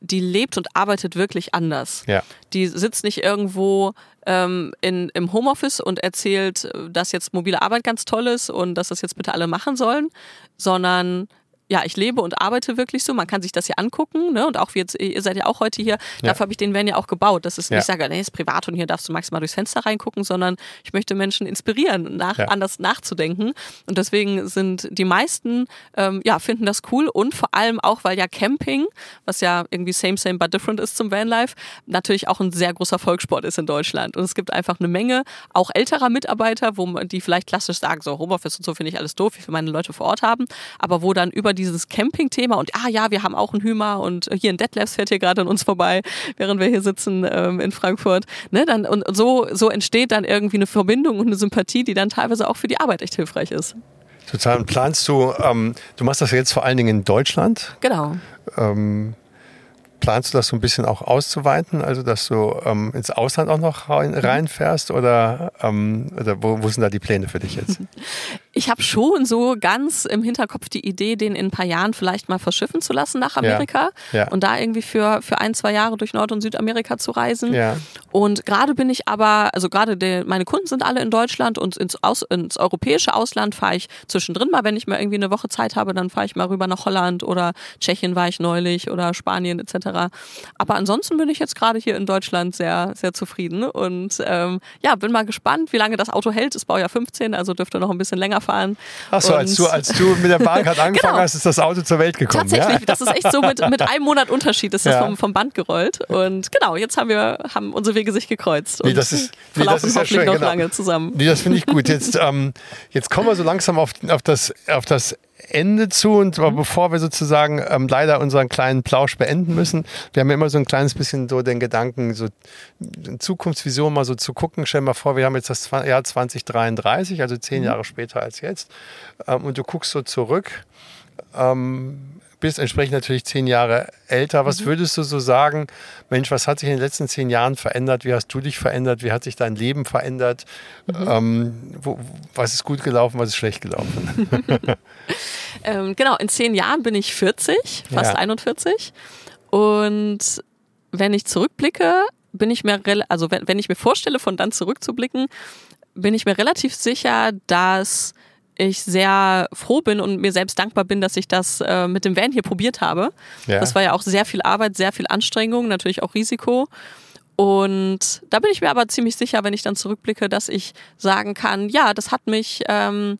die lebt und arbeitet wirklich anders. Ja. Die sitzt nicht irgendwo ähm, in, im Homeoffice und erzählt, äh, dass jetzt mobile Arbeit ganz toll ist und dass das jetzt bitte alle machen sollen, sondern ja, ich lebe und arbeite wirklich so. Man kann sich das hier angucken, ne? Und auch wie jetzt, ihr seid ja auch heute hier. Ja. Dafür habe ich den Van ja auch gebaut. Das ist Ja. nicht, ich sage, nee, ist privat und hier darfst du maximal durchs Fenster reingucken, sondern ich möchte Menschen inspirieren, nach, Ja. anders nachzudenken. Und deswegen sind die meisten, ähm, ja, finden das cool und vor allem auch, weil ja Camping, was ja irgendwie same, same, but different ist zum Vanlife, natürlich auch ein sehr großer Volkssport ist in Deutschland. Und es gibt einfach eine Menge auch älterer Mitarbeiter, wo man, die vielleicht klassisch sagen, so Homeoffice und so finde ich alles doof, ich will meine Leute vor Ort haben, aber wo dann über dieses Camping-Thema und ah ja, wir haben auch einen Hümer und hier ein Detlefs fährt hier gerade an uns vorbei, während wir hier sitzen ähm, in Frankfurt, ne, dann und so so entsteht dann irgendwie eine Verbindung und eine Sympathie, die dann teilweise auch für die Arbeit echt hilfreich ist. Total. Und planst du, ähm, du machst das jetzt vor allen Dingen in Deutschland. Genau. Ähm, planst du das so ein bisschen auch auszuweiten, also dass du ähm, ins Ausland auch noch rein, reinfährst oder, ähm, oder wo, wo sind da die Pläne für dich jetzt? [LAUGHS] Ich habe schon so ganz im Hinterkopf die Idee, den in ein paar Jahren vielleicht mal verschiffen zu lassen nach Amerika ja. und da irgendwie für, für ein, zwei Jahre durch Nord- und Südamerika zu reisen. Ja. Und gerade bin ich aber, also gerade meine Kunden sind alle in Deutschland und ins, Aus, ins europäische Ausland fahre ich zwischendrin mal, wenn ich mal irgendwie eine Woche Zeit habe, dann fahre ich mal rüber nach Holland oder Tschechien war ich neulich oder Spanien etc. Aber ansonsten bin ich jetzt gerade hier in Deutschland sehr, sehr zufrieden und ähm, ja, bin mal gespannt, wie lange das Auto hält. Es Baujahr 15, also dürfte noch ein bisschen länger fahren. Achso, als du, als du mit der Bahncard [LAUGHS] angefangen Genau. hast, ist das Auto zur Welt gekommen. Tatsächlich, ja? das ist echt so mit, mit einem Monat Unterschied ist das [LAUGHS] Ja. vom, vom Band gerollt. Und genau, jetzt haben wir haben unsere Wege sich gekreuzt und Nee, das ist- nee, das ist ja schön, noch genau. lange zusammen. Nee, das finde ich gut. Jetzt, [LAUGHS] ähm, jetzt kommen wir so langsam auf, auf, das, auf das Ende zu und Mhm. bevor wir sozusagen ähm, leider unseren kleinen Plausch beenden müssen, wir haben ja immer so ein kleines bisschen so den Gedanken, so Zukunftsvision mal so zu gucken. Stell dir mal vor, wir haben jetzt das Jahr 2033, also Mhm. zehn Jahre später als jetzt, ähm, und du guckst so zurück. Ähm, bist entsprechend natürlich zehn Jahre älter. Mhm. Was würdest du so sagen, Mensch, was hat sich in den letzten zehn Jahren verändert? Wie hast du dich verändert? Wie hat sich dein Leben verändert? Mhm. Ähm, wo, was ist gut gelaufen, was ist schlecht gelaufen? [LAUGHS] Ähm, genau, in zehn Jahren bin ich 40, fast Ja. 41. Und wenn ich zurückblicke, bin ich mir, also wenn, wenn ich mir vorstelle, von dann zurückzublicken, bin ich mir relativ sicher, dass ich sehr froh bin und mir selbst dankbar bin, dass ich das äh, mit dem Van hier probiert habe. Ja. Das war ja auch sehr viel Arbeit, sehr viel Anstrengung, natürlich auch Risiko. Und da bin ich mir aber ziemlich sicher, wenn ich dann zurückblicke, dass ich sagen kann, ja, das hat mich ähm,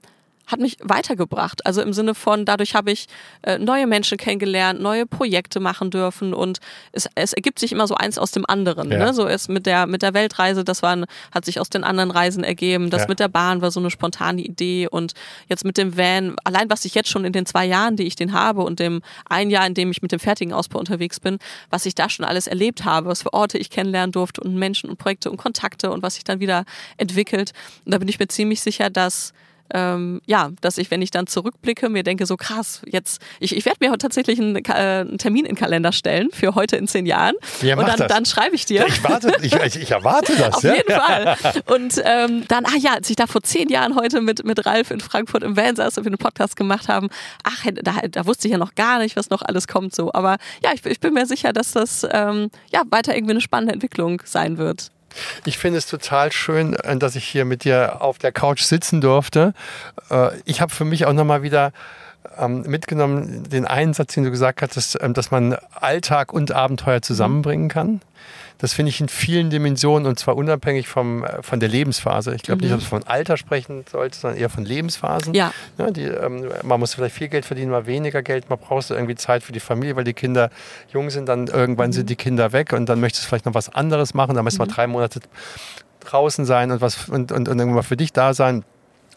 hat mich weitergebracht. Also im Sinne von, dadurch habe ich äh, neue Menschen kennengelernt, neue Projekte machen dürfen und es, es ergibt sich immer so eins aus dem anderen. Ja. Ne? So ist mit der, mit der Weltreise, das war, hat sich aus den anderen Reisen ergeben. Das ja. mit der Bahn war so eine spontane Idee und jetzt mit dem Van, allein was ich jetzt schon in den zwei Jahren, die ich den habe und dem ein Jahr, in dem ich mit dem fertigen Ausbau unterwegs bin, was ich da schon alles erlebt habe, was für Orte ich kennenlernen durfte und Menschen und Projekte und Kontakte und was sich dann wieder entwickelt. Und da bin ich mir ziemlich sicher, dass ähm, ja, dass ich, wenn ich dann zurückblicke, mir denke, so krass, jetzt, ich, ich werde mir tatsächlich einen, äh, einen, Termin in den Kalender stellen für heute in zehn Jahren. Ja, und dann, dann schreibe ich dir. Ich, warte, ich, ich erwarte das. Auf ja? jeden Fall. Und ähm, dann, ah ja, als ich da vor zehn Jahren heute mit, mit Ralf in Frankfurt im Van saß und wir einen Podcast gemacht haben, ach, da, da wusste ich ja noch gar nicht, was noch alles kommt so. Aber ja, ich, ich bin mir sicher, dass das ähm, ja, weiter irgendwie eine spannende Entwicklung sein wird. Ich finde es total schön, äh, dass ich hier mit dir auf der Couch sitzen durfte. Äh, ich habe für mich auch nochmal wieder ähm, mitgenommen den einen Satz, den du gesagt hattest, ähm, dass man Alltag und Abenteuer zusammenbringen kann. Das finde ich in vielen Dimensionen und zwar unabhängig vom, äh, von der Lebensphase. Ich glaube mhm. nicht, dass man von Alter sprechen sollte, sondern eher von Lebensphasen. Ja. ja die, ähm, man muss vielleicht viel Geld verdienen, mal weniger Geld. Man braucht irgendwie Zeit für die Familie, weil die Kinder jung sind. Dann irgendwann mhm. sind die Kinder weg und dann möchtest du vielleicht noch was anderes machen. Dann möchtest du mhm. mal drei Monate draußen sein und, was, und, und, und irgendwann für dich da sein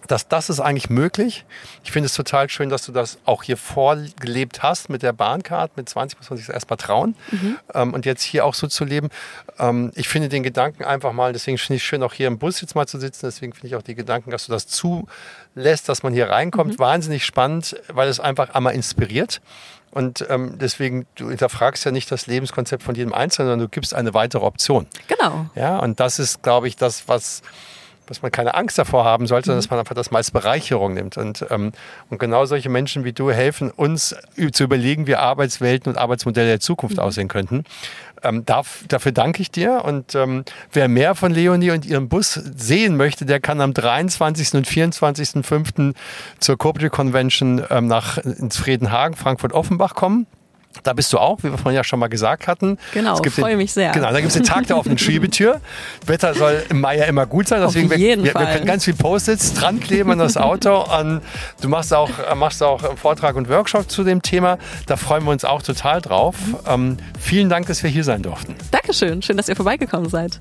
dass das ist eigentlich möglich. Ich finde es total schön, dass du das auch hier vorgelebt hast mit der Bahncard. Mit 20 muss man sich erstmal trauen. Mhm. Ähm, und jetzt hier auch so zu leben. Ähm, ich finde den Gedanken einfach mal, deswegen finde ich es schön, auch hier im Bus jetzt mal zu sitzen. Deswegen finde ich auch die Gedanken, dass du das zulässt, dass man hier reinkommt, mhm. wahnsinnig spannend, weil es einfach einmal inspiriert. Und ähm, deswegen, du hinterfragst ja nicht das Lebenskonzept von jedem Einzelnen, sondern du gibst eine weitere Option. Genau. Ja, und das ist, glaube ich, das, was dass man keine Angst davor haben sollte, sondern mhm. dass man einfach das mal als Bereicherung nimmt. Und, ähm, und genau solche Menschen wie du helfen uns zu überlegen, wie Arbeitswelten und Arbeitsmodelle der Zukunft mhm. aussehen könnten. Ähm, darf, dafür danke ich dir. Und ähm, wer mehr von Leonie und ihrem Bus sehen möchte, der kann am 23. und 24.05. zur Corporate Convention ähm, nach ins Friedenhagen, Frankfurt-Offenbach kommen. Da bist du auch, wie wir vorhin ja schon mal gesagt hatten. Genau, ich freue mich sehr. Genau, da gibt es den Tag der offenen [LAUGHS] Schiebetür. Wetter soll im Mai ja immer gut sein, deswegen Auf jeden wir, Fall. wir können ganz viel Post-its dran kleben an das Auto. An, du machst auch, machst auch einen Vortrag und Workshop zu dem Thema. Da freuen wir uns auch total drauf. Ähm, vielen Dank, dass wir hier sein durften. Dankeschön, schön, dass ihr vorbeigekommen seid.